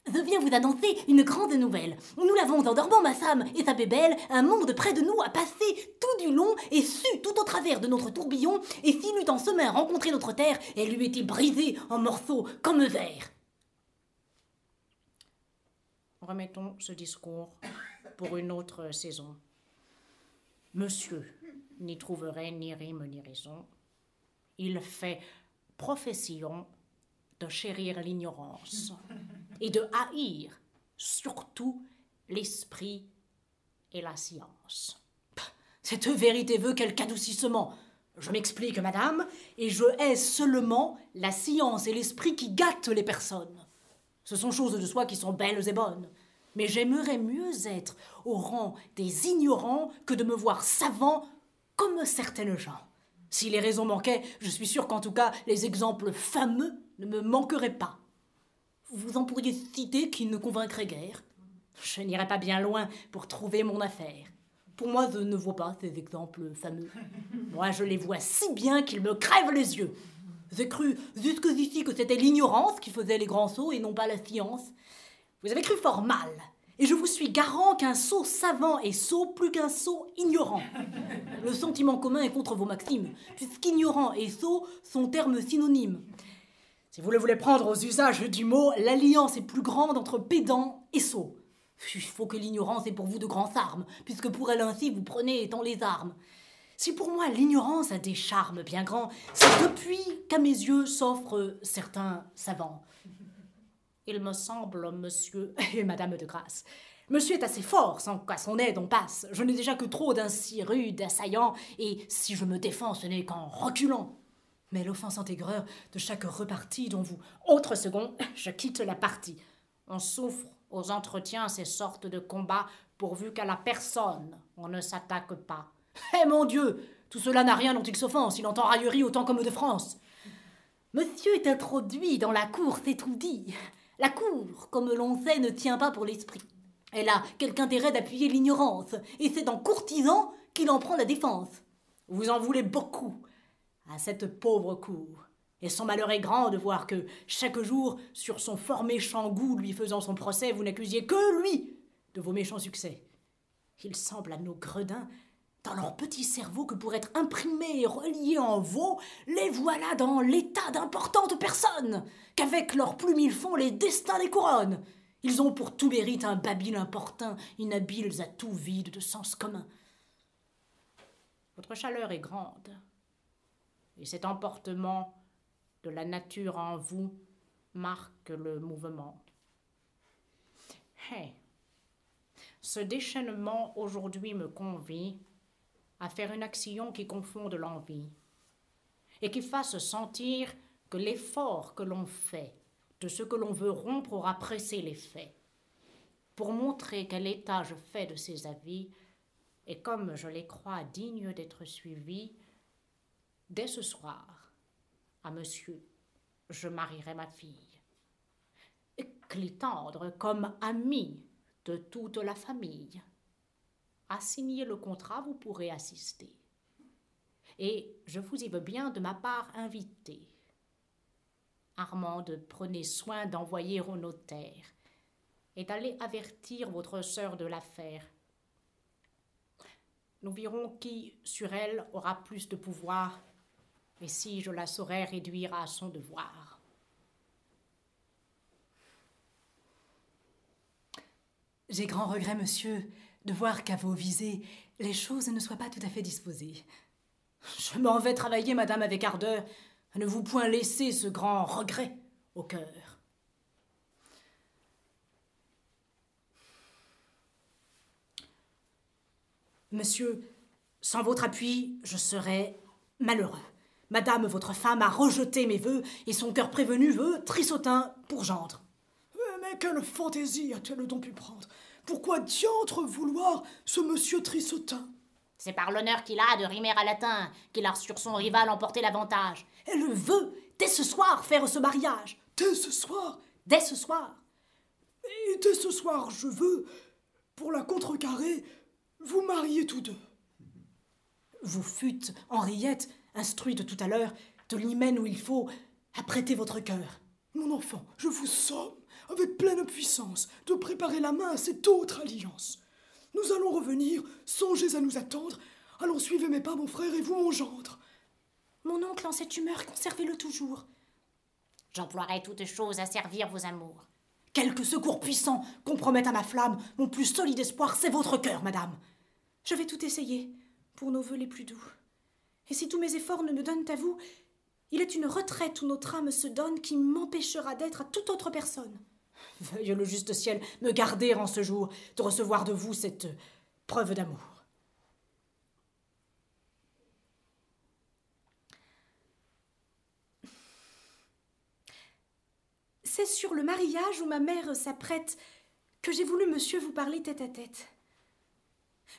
Je viens vous annoncer une grande nouvelle. Nous l'avons en dormant, ma femme et sa bébelle, un monde près de nous a passé tout du long et su tout au travers de notre tourbillon, et s'il eût en main rencontré notre terre, elle lui était brisée en morceaux comme verre. Remettons ce discours pour une autre saison. Monsieur n'y trouverait ni rime ni raison. Il fait profession de chérir l'ignorance et de haïr surtout l'esprit et la science. Cette vérité veut quelque adoucissement. Je m'explique, madame, et je hais seulement la science et l'esprit qui gâtent les personnes. Ce sont choses de soi qui sont belles et bonnes. Mais j'aimerais mieux être au rang des ignorants que de me voir savant comme certaines gens. Si les raisons manquaient, je suis sûr qu'en tout cas les exemples fameux ne me manqueraient pas. Vous en pourriez citer qui ne convaincraient guère. Je n'irai pas bien loin pour trouver mon affaire. Pour moi, je ne vois pas ces exemples fameux. Moi, je les vois si bien qu'ils me crèvent les yeux. J'ai cru jusqu'ici que c'était l'ignorance qui faisait les grands sauts et non pas la science. Vous avez cru fort mal. Et je vous suis garant qu'un sot savant est sot plus qu'un sot ignorant. Le sentiment commun est contre vos maximes, puisqu'ignorant et sot sont termes synonymes. Si vous le voulez prendre aux usages du mot, l'alliance est plus grande entre pédant et sot. Il faut que l'ignorance ait pour vous de grandes armes, puisque pour elle ainsi vous prenez étant les armes. Si pour moi l'ignorance a des charmes bien grands, c'est depuis qu'à mes yeux s'offrent certains savants. Il me semble, monsieur et madame de grâce. Monsieur est assez fort, sans qu'à son aide on passe. Je n'ai déjà que trop d'un si rude assaillant, et si je me défends, ce n'est qu'en reculant. Mais l'offensante aigreur de chaque repartie dont vous. Autre second, je quitte la partie. On souffre aux entretiens ces sortes de combats pourvu qu'à la personne on ne s'attaque pas. Eh mon Dieu Tout cela n'a rien dont il s'offense, il entend raillerie autant comme de France. Monsieur est introduit dans la cour, c'est tout dit. La cour, comme l'on sait, ne tient pas pour l'esprit. Elle a quelque intérêt d'appuyer l'ignorance, et c'est en courtisan qu'il en prend la défense. Vous en voulez beaucoup à cette pauvre cour. Et son malheur est grand de voir que, chaque jour, sur son fort méchant goût lui faisant son procès, vous n'accusiez que lui de vos méchants succès. Il semble à nos gredins dans leur petit cerveau que pour être imprimés et reliés en veau, les voilà dans l'état d'importantes personnes, qu'avec leurs plumes ils font les destins des couronnes. Ils ont pour tout mérite un babil importun, inhabiles à tout vide de sens commun. Votre chaleur est grande, et cet emportement de la nature en vous marque le mouvement. Ce déchaînement aujourd'hui me convie à faire une action qui confonde l'envie et qui fasse sentir que l'effort que l'on fait de ce que l'on veut rompre aura pressé les faits, pour montrer quel état je fais de ces avis, et comme je les crois dignes d'être suivis, dès ce soir, à monsieur, je marierai ma fille. Clitandre comme ami de toute la famille à signer le contrat, vous pourrez assister. Et je vous y veux bien de ma part inviter. Armande, prenez soin d'envoyer au notaire et d'aller avertir votre sœur de l'affaire. Nous verrons qui, sur elle, aura plus de pouvoir et si je la saurai réduire à son devoir. J'ai grand regret, monsieur, de voir qu'à vos visées, les choses ne soient pas tout à fait disposées. Je m'en vais travailler, madame, avec ardeur, à ne vous point laisser ce grand regret au cœur. Monsieur, sans votre appui, je serais malheureux. Madame, votre femme, a rejeté mes vœux, et son cœur prévenu veut Trissotin pour gendre. Mais quelle fantaisie a-t-elle donc pu prendre? Pourquoi diantre vouloir ce monsieur Trissotin C'est par l'honneur qu'il a de rimer à latin qu'il a sur son rival emporté l'avantage. Elle veut, dès ce soir, faire ce mariage. Dès ce soir? Dès ce soir. Et dès ce soir, je veux, pour la contrecarrer, vous marier tous deux. Vous fûtes, Henriette, instruite tout à l'heure, de l'hymen où il faut apprêter votre cœur. Mon enfant, je vous somme avec pleine puissance, de préparer la main à cette autre alliance. Nous allons revenir, songez à nous attendre. Allons, suivez mes pas, mon frère, et vous, mon gendre. Mon oncle, en cette humeur, conservez-le toujours. J'emploierai toutes choses à servir vos amours. Quelque secours puissant compromettent à ma flamme, mon plus solide espoir, c'est votre cœur, madame. Je vais tout essayer, pour nos voeux les plus doux. Et si tous mes efforts ne me donnent à vous, il est une retraite où notre âme se donne qui m'empêchera d'être à toute autre personne. Veuille le juste ciel me garder en ce jour de recevoir de vous cette preuve d'amour. C'est sur le mariage où ma mère s'apprête que j'ai voulu, monsieur, vous parler tête à tête.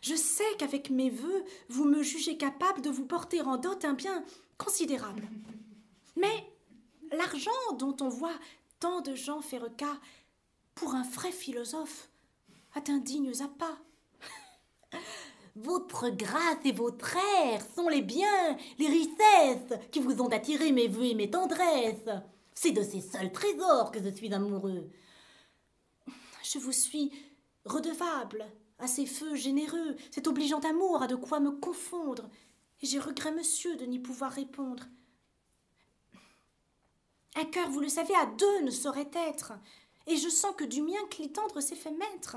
Je sais qu'avec mes vœux, vous me jugez capable de vous porter en dot un bien considérable. Mais l'argent dont on voit tant de gens faire cas pour un vrai philosophe atteint dignes appâts. Votre grâce et votre air sont les biens, les richesses qui vous ont attiré mes vœux et mes tendresses. C'est de ces seuls trésors que je suis amoureux. Je vous suis redevable à ces feux généreux, cet obligeant amour a de quoi me confondre, et j'ai regret, monsieur, de n'y pouvoir répondre. Un cœur, vous le savez, à deux ne saurait être, et je sens que du mien Clitandre s'est fait maître.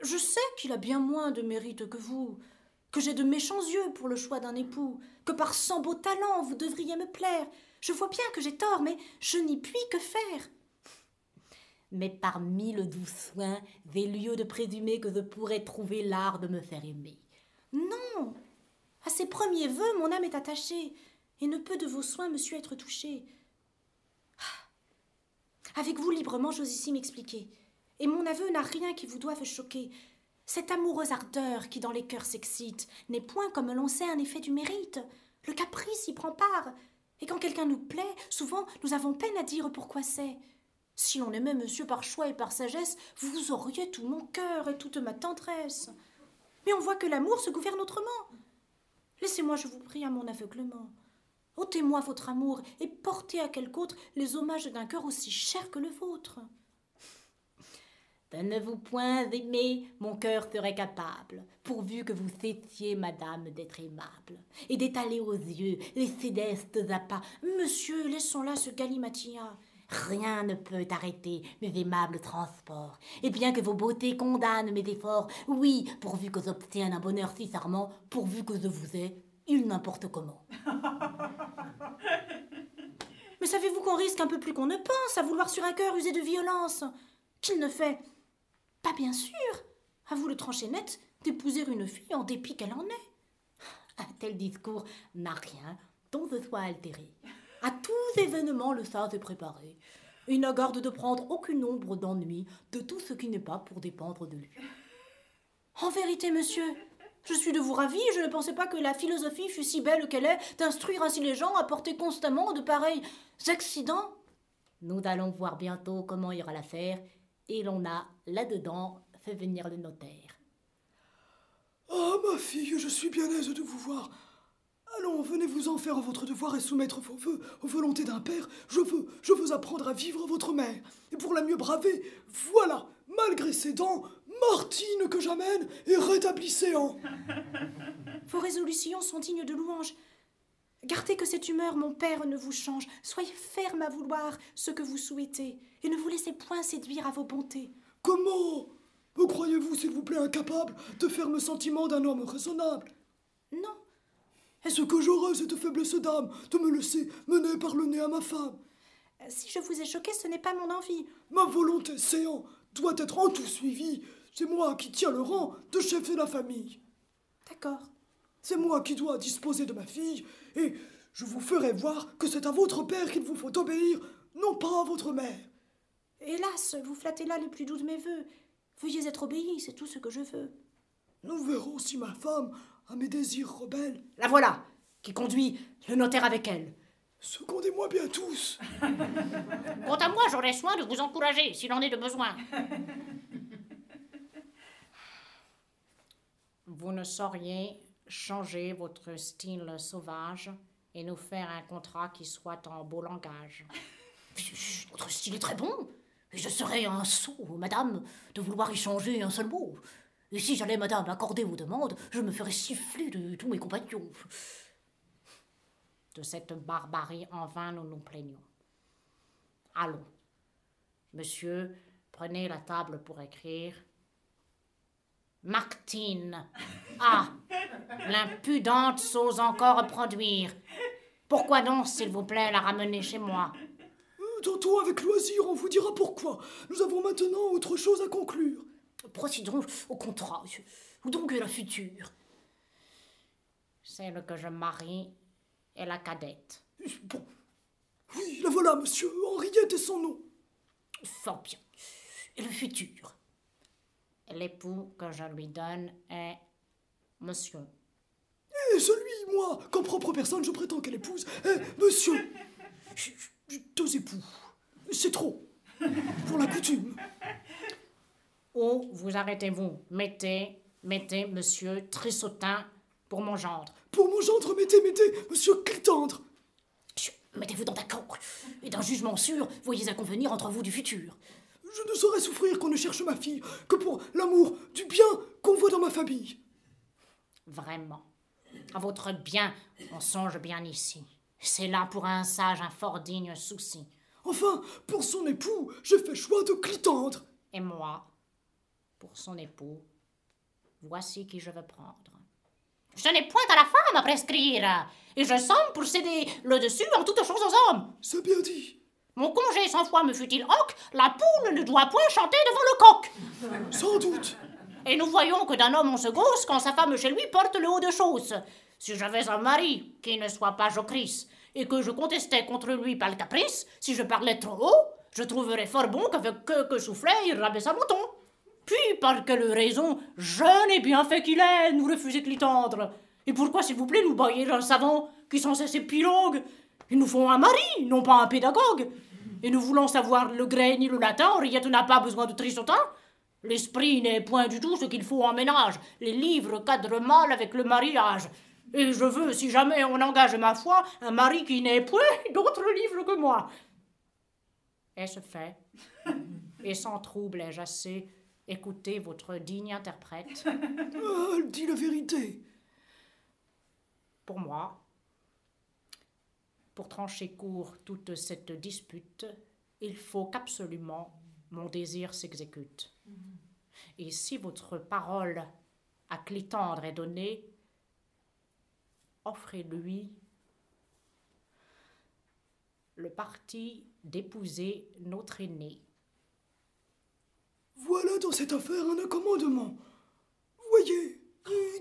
Je sais qu'il a bien moins de mérite que vous, que j'ai de méchants yeux pour le choix d'un époux, que par cent beaux talents vous devriez me plaire. Je vois bien que j'ai tort, mais je n'y puis que faire. Mais par mille doux soins, j'ai lieu de présumer que je pourrais trouver l'art de me faire aimer. Non. À ces premiers vœux, mon âme est attachée, et ne peut de vos soins, monsieur, être touchée. Ah. Avec vous librement, j'ose ici m'expliquer. Et mon aveu n'a rien qui vous doive choquer. Cette amoureuse ardeur qui dans les cœurs s'excite n'est point, comme l'on sait, un effet du mérite. Le caprice y prend part. Et quand quelqu'un nous plaît, souvent nous avons peine à dire pourquoi c'est. Si l'on aimait monsieur par choix et par sagesse, vous auriez tout mon cœur et toute ma tendresse. Mais on voit que l'amour se gouverne autrement. Laissez-moi, je vous prie, à mon aveuglement. ôtez-moi votre amour et portez à quelque autre les hommages d'un cœur aussi cher que le vôtre. De ne vous point aimer, mon cœur serait capable, pourvu que vous cessiez, madame, d'être aimable, et d'étaler aux yeux les célestes appâts. Monsieur, laissons là ce galimatia. Rien ne peut arrêter mes aimables transports. Et bien que vos beautés condamnent mes efforts, oui, pourvu que j'obtienne un bonheur si charmant, pourvu que je vous ai, il n'importe comment. Mais savez-vous qu'on risque un peu plus qu'on ne pense à vouloir sur un cœur user de violence? Qu'il ne fait pas bien sûr, à vous le trancher net, d'épouser une fille en dépit qu'elle en est. Un tel discours n'a rien dont je sois altéré. À tous événements, le sage est préparé. Il n'a garde de prendre aucune ombre d'ennui de tout ce qui n'est pas pour dépendre de lui. En vérité, monsieur, je suis de vous ravi, je ne pensais pas que la philosophie fût si belle qu'elle est, d'instruire ainsi les gens à porter constamment de pareils accidents. Nous allons voir bientôt comment ira l'affaire, et l'on a, là-dedans, fait venir le notaire. Ah, ma fille, je suis bien aise de vous voir. Allons, venez vous en faire votre devoir et soumettre vos voeux aux volontés d'un père. Je veux, je veux apprendre à vivre votre mère. Et pour la mieux braver, voilà, malgré ses dents, Martine que j'amène et rétablissez en. Vos résolutions sont dignes de louange. Gardez que cette humeur, mon père, ne vous change. Soyez ferme à vouloir ce que vous souhaitez, et ne vous laissez point séduire à vos bontés. Comment Me croyez-vous, s'il vous plaît, incapable de ferme sentiment d'un homme raisonnable? Non. Est-ce que j'aurais cette faiblesse d'âme de me laisser mener par le nez à ma femme? Si je vous ai choqué, ce n'est pas mon envie. Ma volonté séant doit être en tout suivie. C'est moi qui tiens le rang de chef de la famille. D'accord. C'est moi qui dois disposer de ma fille, et je vous ferai voir que c'est à votre père qu'il vous faut obéir, non pas à votre mère. Hélas, vous flattez là les plus doux de mes voeux. Veuillez être obéi, c'est tout ce que je veux. Nous verrons si ma femme a mes désirs rebelles. La voilà, qui conduit le notaire avec elle. Secondez-moi bien tous. Quant à moi, j'aurai soin de vous encourager s'il en est de besoin. Vous ne sauriez changer votre style sauvage et nous faire un contrat qui soit en beau langage. Votre style est très bon. je serais un sot, madame, de vouloir échanger un seul mot. Et si j'allais, madame, accorder vos demandes, je me ferais siffler de tous mes compagnons. De cette barbarie, en vain nous nous plaignons. Allons. Monsieur, prenez la table pour écrire. Martine. Ah L'impudente s'ose encore produire. Pourquoi donc, s'il vous plaît, la ramener chez moi? Euh, Tantôt, avec loisir, on vous dira pourquoi. Nous avons maintenant autre chose à conclure. Procédons au contrat. Où donc est la future? Celle que je marie est la cadette. Bon. Oui, la voilà, monsieur. Henriette est son nom. Fort bien. Et le futur? L'époux que je lui donne est monsieur. Et celui, moi, qu'en propre personne, je prétends qu'elle épouse, est monsieur. Deux époux. C'est trop. Pour la coutume. Où vous arrêtez-vous Mettez, mettez monsieur Trissautin pour mon gendre. Pour mon gendre, mettez, mettez, monsieur Clitandre. Mettez-vous dans d'accord. Et d'un jugement sûr, voyez à convenir entre vous du futur. Je ne saurais souffrir qu'on ne cherche ma fille que pour l'amour du bien qu'on voit dans ma famille. Vraiment. À votre bien, on songe bien ici. C'est là pour un sage un fort digne souci. Enfin, pour son époux, j'ai fait choix de Clitandre. Et moi, pour son époux, voici qui je veux prendre. Je n'ai point à la femme à prescrire, et je somme pour céder le dessus en toutes choses aux hommes. C'est bien dit. Mon congé cent fois me fut-il hoc, la poule ne doit point chanter devant le coq. Sans doute. Et nous voyons que d'un homme on se gausse quand sa femme chez lui porte le haut de chausse. Si j'avais un mari qui ne soit pas jocrisse, et que je contestais contre lui par le caprice, si je parlais trop haut, je trouverais fort bon qu'avec que, que soufflait, il rabaissa mon ton. Puis, par quelle raison, jeune et bien fait qu'il est, nous refuser de l'y tendre Et pourquoi, s'il vous plaît, nous bailler un savant qui sans cesse épilogue Ils nous font un mari, non pas un pédagogue. Et nous voulons savoir le grec ni le latin, Henriette n'a pas besoin de trissotin. L'esprit n'est point du tout ce qu'il faut en ménage. Les livres cadrent mal avec le mariage. Et je veux, si jamais on engage ma foi, un mari qui n'ait point d'autres livres que moi. Est-ce fait Et sans trouble ai-je assez écouté votre digne interprète Ah, elle dit la vérité. Pour moi, pour trancher court toute cette dispute, il faut qu'absolument mon désir s'exécute. Et si votre parole à Clitandre est donnée, offrez-lui le parti d'épouser notre aîné. Voilà dans cette affaire un accommodement. Voyez,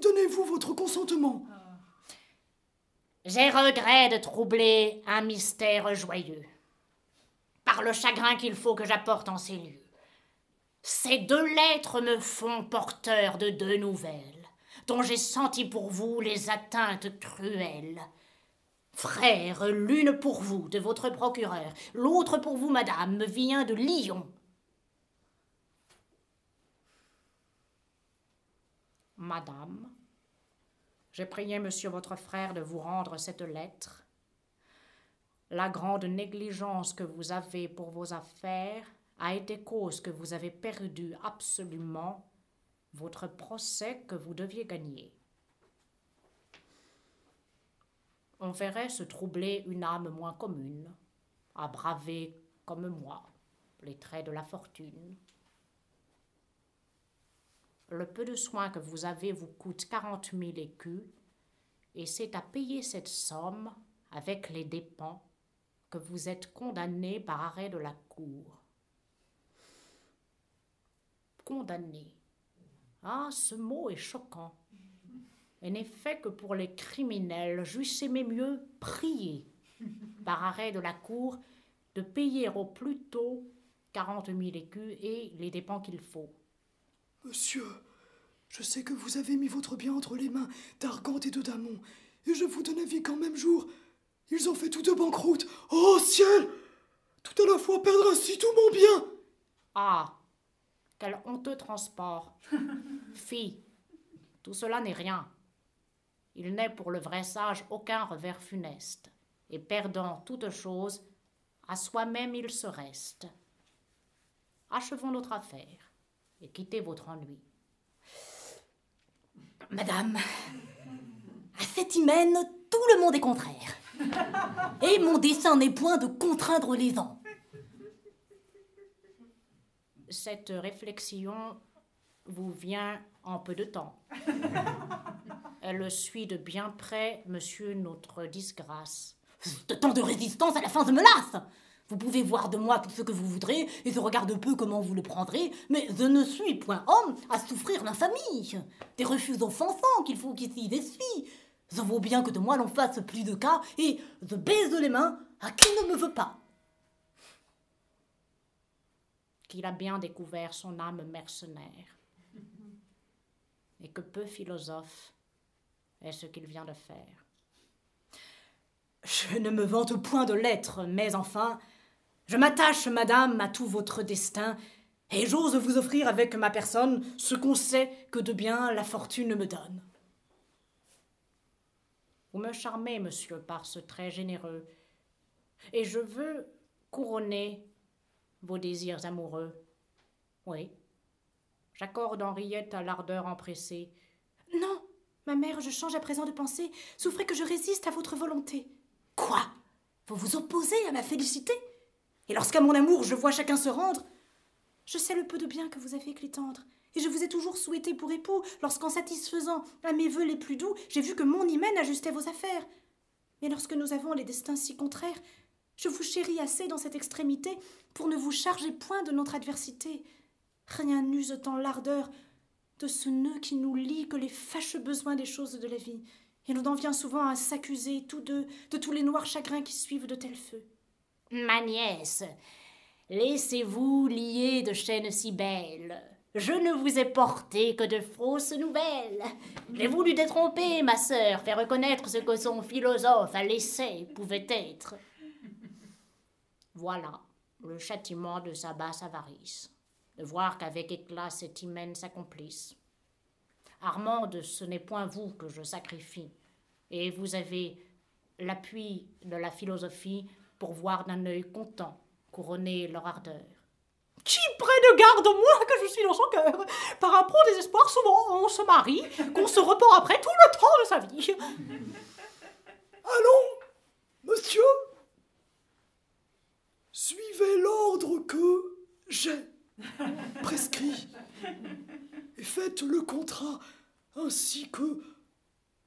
donnez-vous votre consentement. J'ai regret de troubler un mystère joyeux, par le chagrin qu'il faut que j'apporte en ces lieux. Ces deux lettres me font porteur de deux nouvelles, dont j'ai senti pour vous les atteintes cruelles. Frère, l'une pour vous, de votre procureur, l'autre pour vous, madame, me vient de Lyon. Madame, j'ai prié monsieur votre frère de vous rendre cette lettre. La grande négligence que vous avez pour vos affaires a été cause que vous avez perdu absolument votre procès que vous deviez gagner. On verrait se troubler une âme moins commune, à braver comme moi les traits de la fortune. Le peu de soin que vous avez vous coûte quarante mille écus, et c'est à payer cette somme, avec les dépens, que vous êtes condamné par arrêt de la cour. Condamné. Ah, ce mot est choquant. Et n'est fait que pour les criminels, j'eusse aimé mieux prier, par arrêt de la cour, de payer au plus tôt quarante mille écus et les dépens qu'il faut. Monsieur, je sais que vous avez mis votre bien entre les mains d'Argante et de Damon, et je vous donne avis qu'en même jour, ils ont fait tous deux banqueroute. Oh ciel Tout à la fois perdre ainsi tout mon bien Ah Quel honteux transport Fille, tout cela n'est rien. Il n'est pour le vrai sage aucun revers funeste, et perdant toute chose, à soi-même il se reste. achevons notre affaire et quittez votre ennui. Madame, à cet hymen, tout le monde est contraire. Et mon dessein n'est point de contraindre les ans. Cette réflexion vous vient en peu de temps. Elle suit de bien près, monsieur, notre disgrâce. De tant de résistance, à la fin je me lasse. Vous pouvez voir de moi tout ce que vous voudrez, et je regarde peu comment vous le prendrez, mais je ne suis point homme à souffrir l'infamie. Des refus offensants qu'il faut qu'ici essuie. Je vaut bien que de moi l'on fasse plus de cas, et je baise les mains à qui ne me veut pas. Qu'il a bien découvert son âme mercenaire, et que peu philosophe est ce qu'il vient de faire. Je ne me vante point de l'être, mais enfin, je m'attache, madame, à tout votre destin, et j'ose vous offrir avec ma personne ce qu'on sait que de bien la fortune me donne. Vous me charmez, monsieur, par ce trait généreux, et je veux couronner vos désirs amoureux. Oui, j'accorde Henriette à l'ardeur empressée. Non, ma mère, je change à présent de pensée. Souffrez que je résiste à votre volonté. Quoi? Vous vous opposez à ma félicité? Et lorsqu'à mon amour je vois chacun se rendre Je sais le peu de bien que vous avez Clétendre, et je vous ai toujours souhaité pour époux, lorsqu'en satisfaisant à mes vœux les plus doux, j'ai vu que mon hymen ajustait vos affaires. Mais lorsque nous avons les destins si contraires, je vous chéris assez dans cette extrémité pour ne vous charger point de notre adversité. Rien n'use tant l'ardeur de ce nœud qui nous lie que les fâcheux besoins des choses de la vie, et l'on en vient souvent à s'accuser tous deux de tous les noirs chagrins qui suivent de tels feux. Ma nièce, laissez-vous lier de chaînes si belles. Je ne vous ai porté que de fausses nouvelles. J'ai voulu détromper, ma sœur, faire reconnaître ce que son philosophe à l'essai pouvait être. Voilà le châtiment de sa basse avarice, de voir qu'avec éclat cet hymen s'accomplisse. Armande, ce n'est point vous que je sacrifie, et vous avez l'appui de la philosophie pour voir d'un œil content couronner leur ardeur. Qui prenne garde moi que je suis dans son cœur Par un prompt désespoir, souvent on se marie, qu'on se repent après tout le temps de sa vie. Allons, monsieur, suivez l'ordre que j'ai prescrit et faites le contrat ainsi que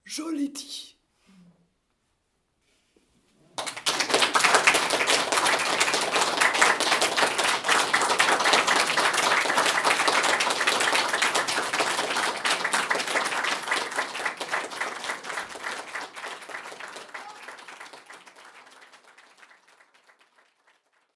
je l'ai dit.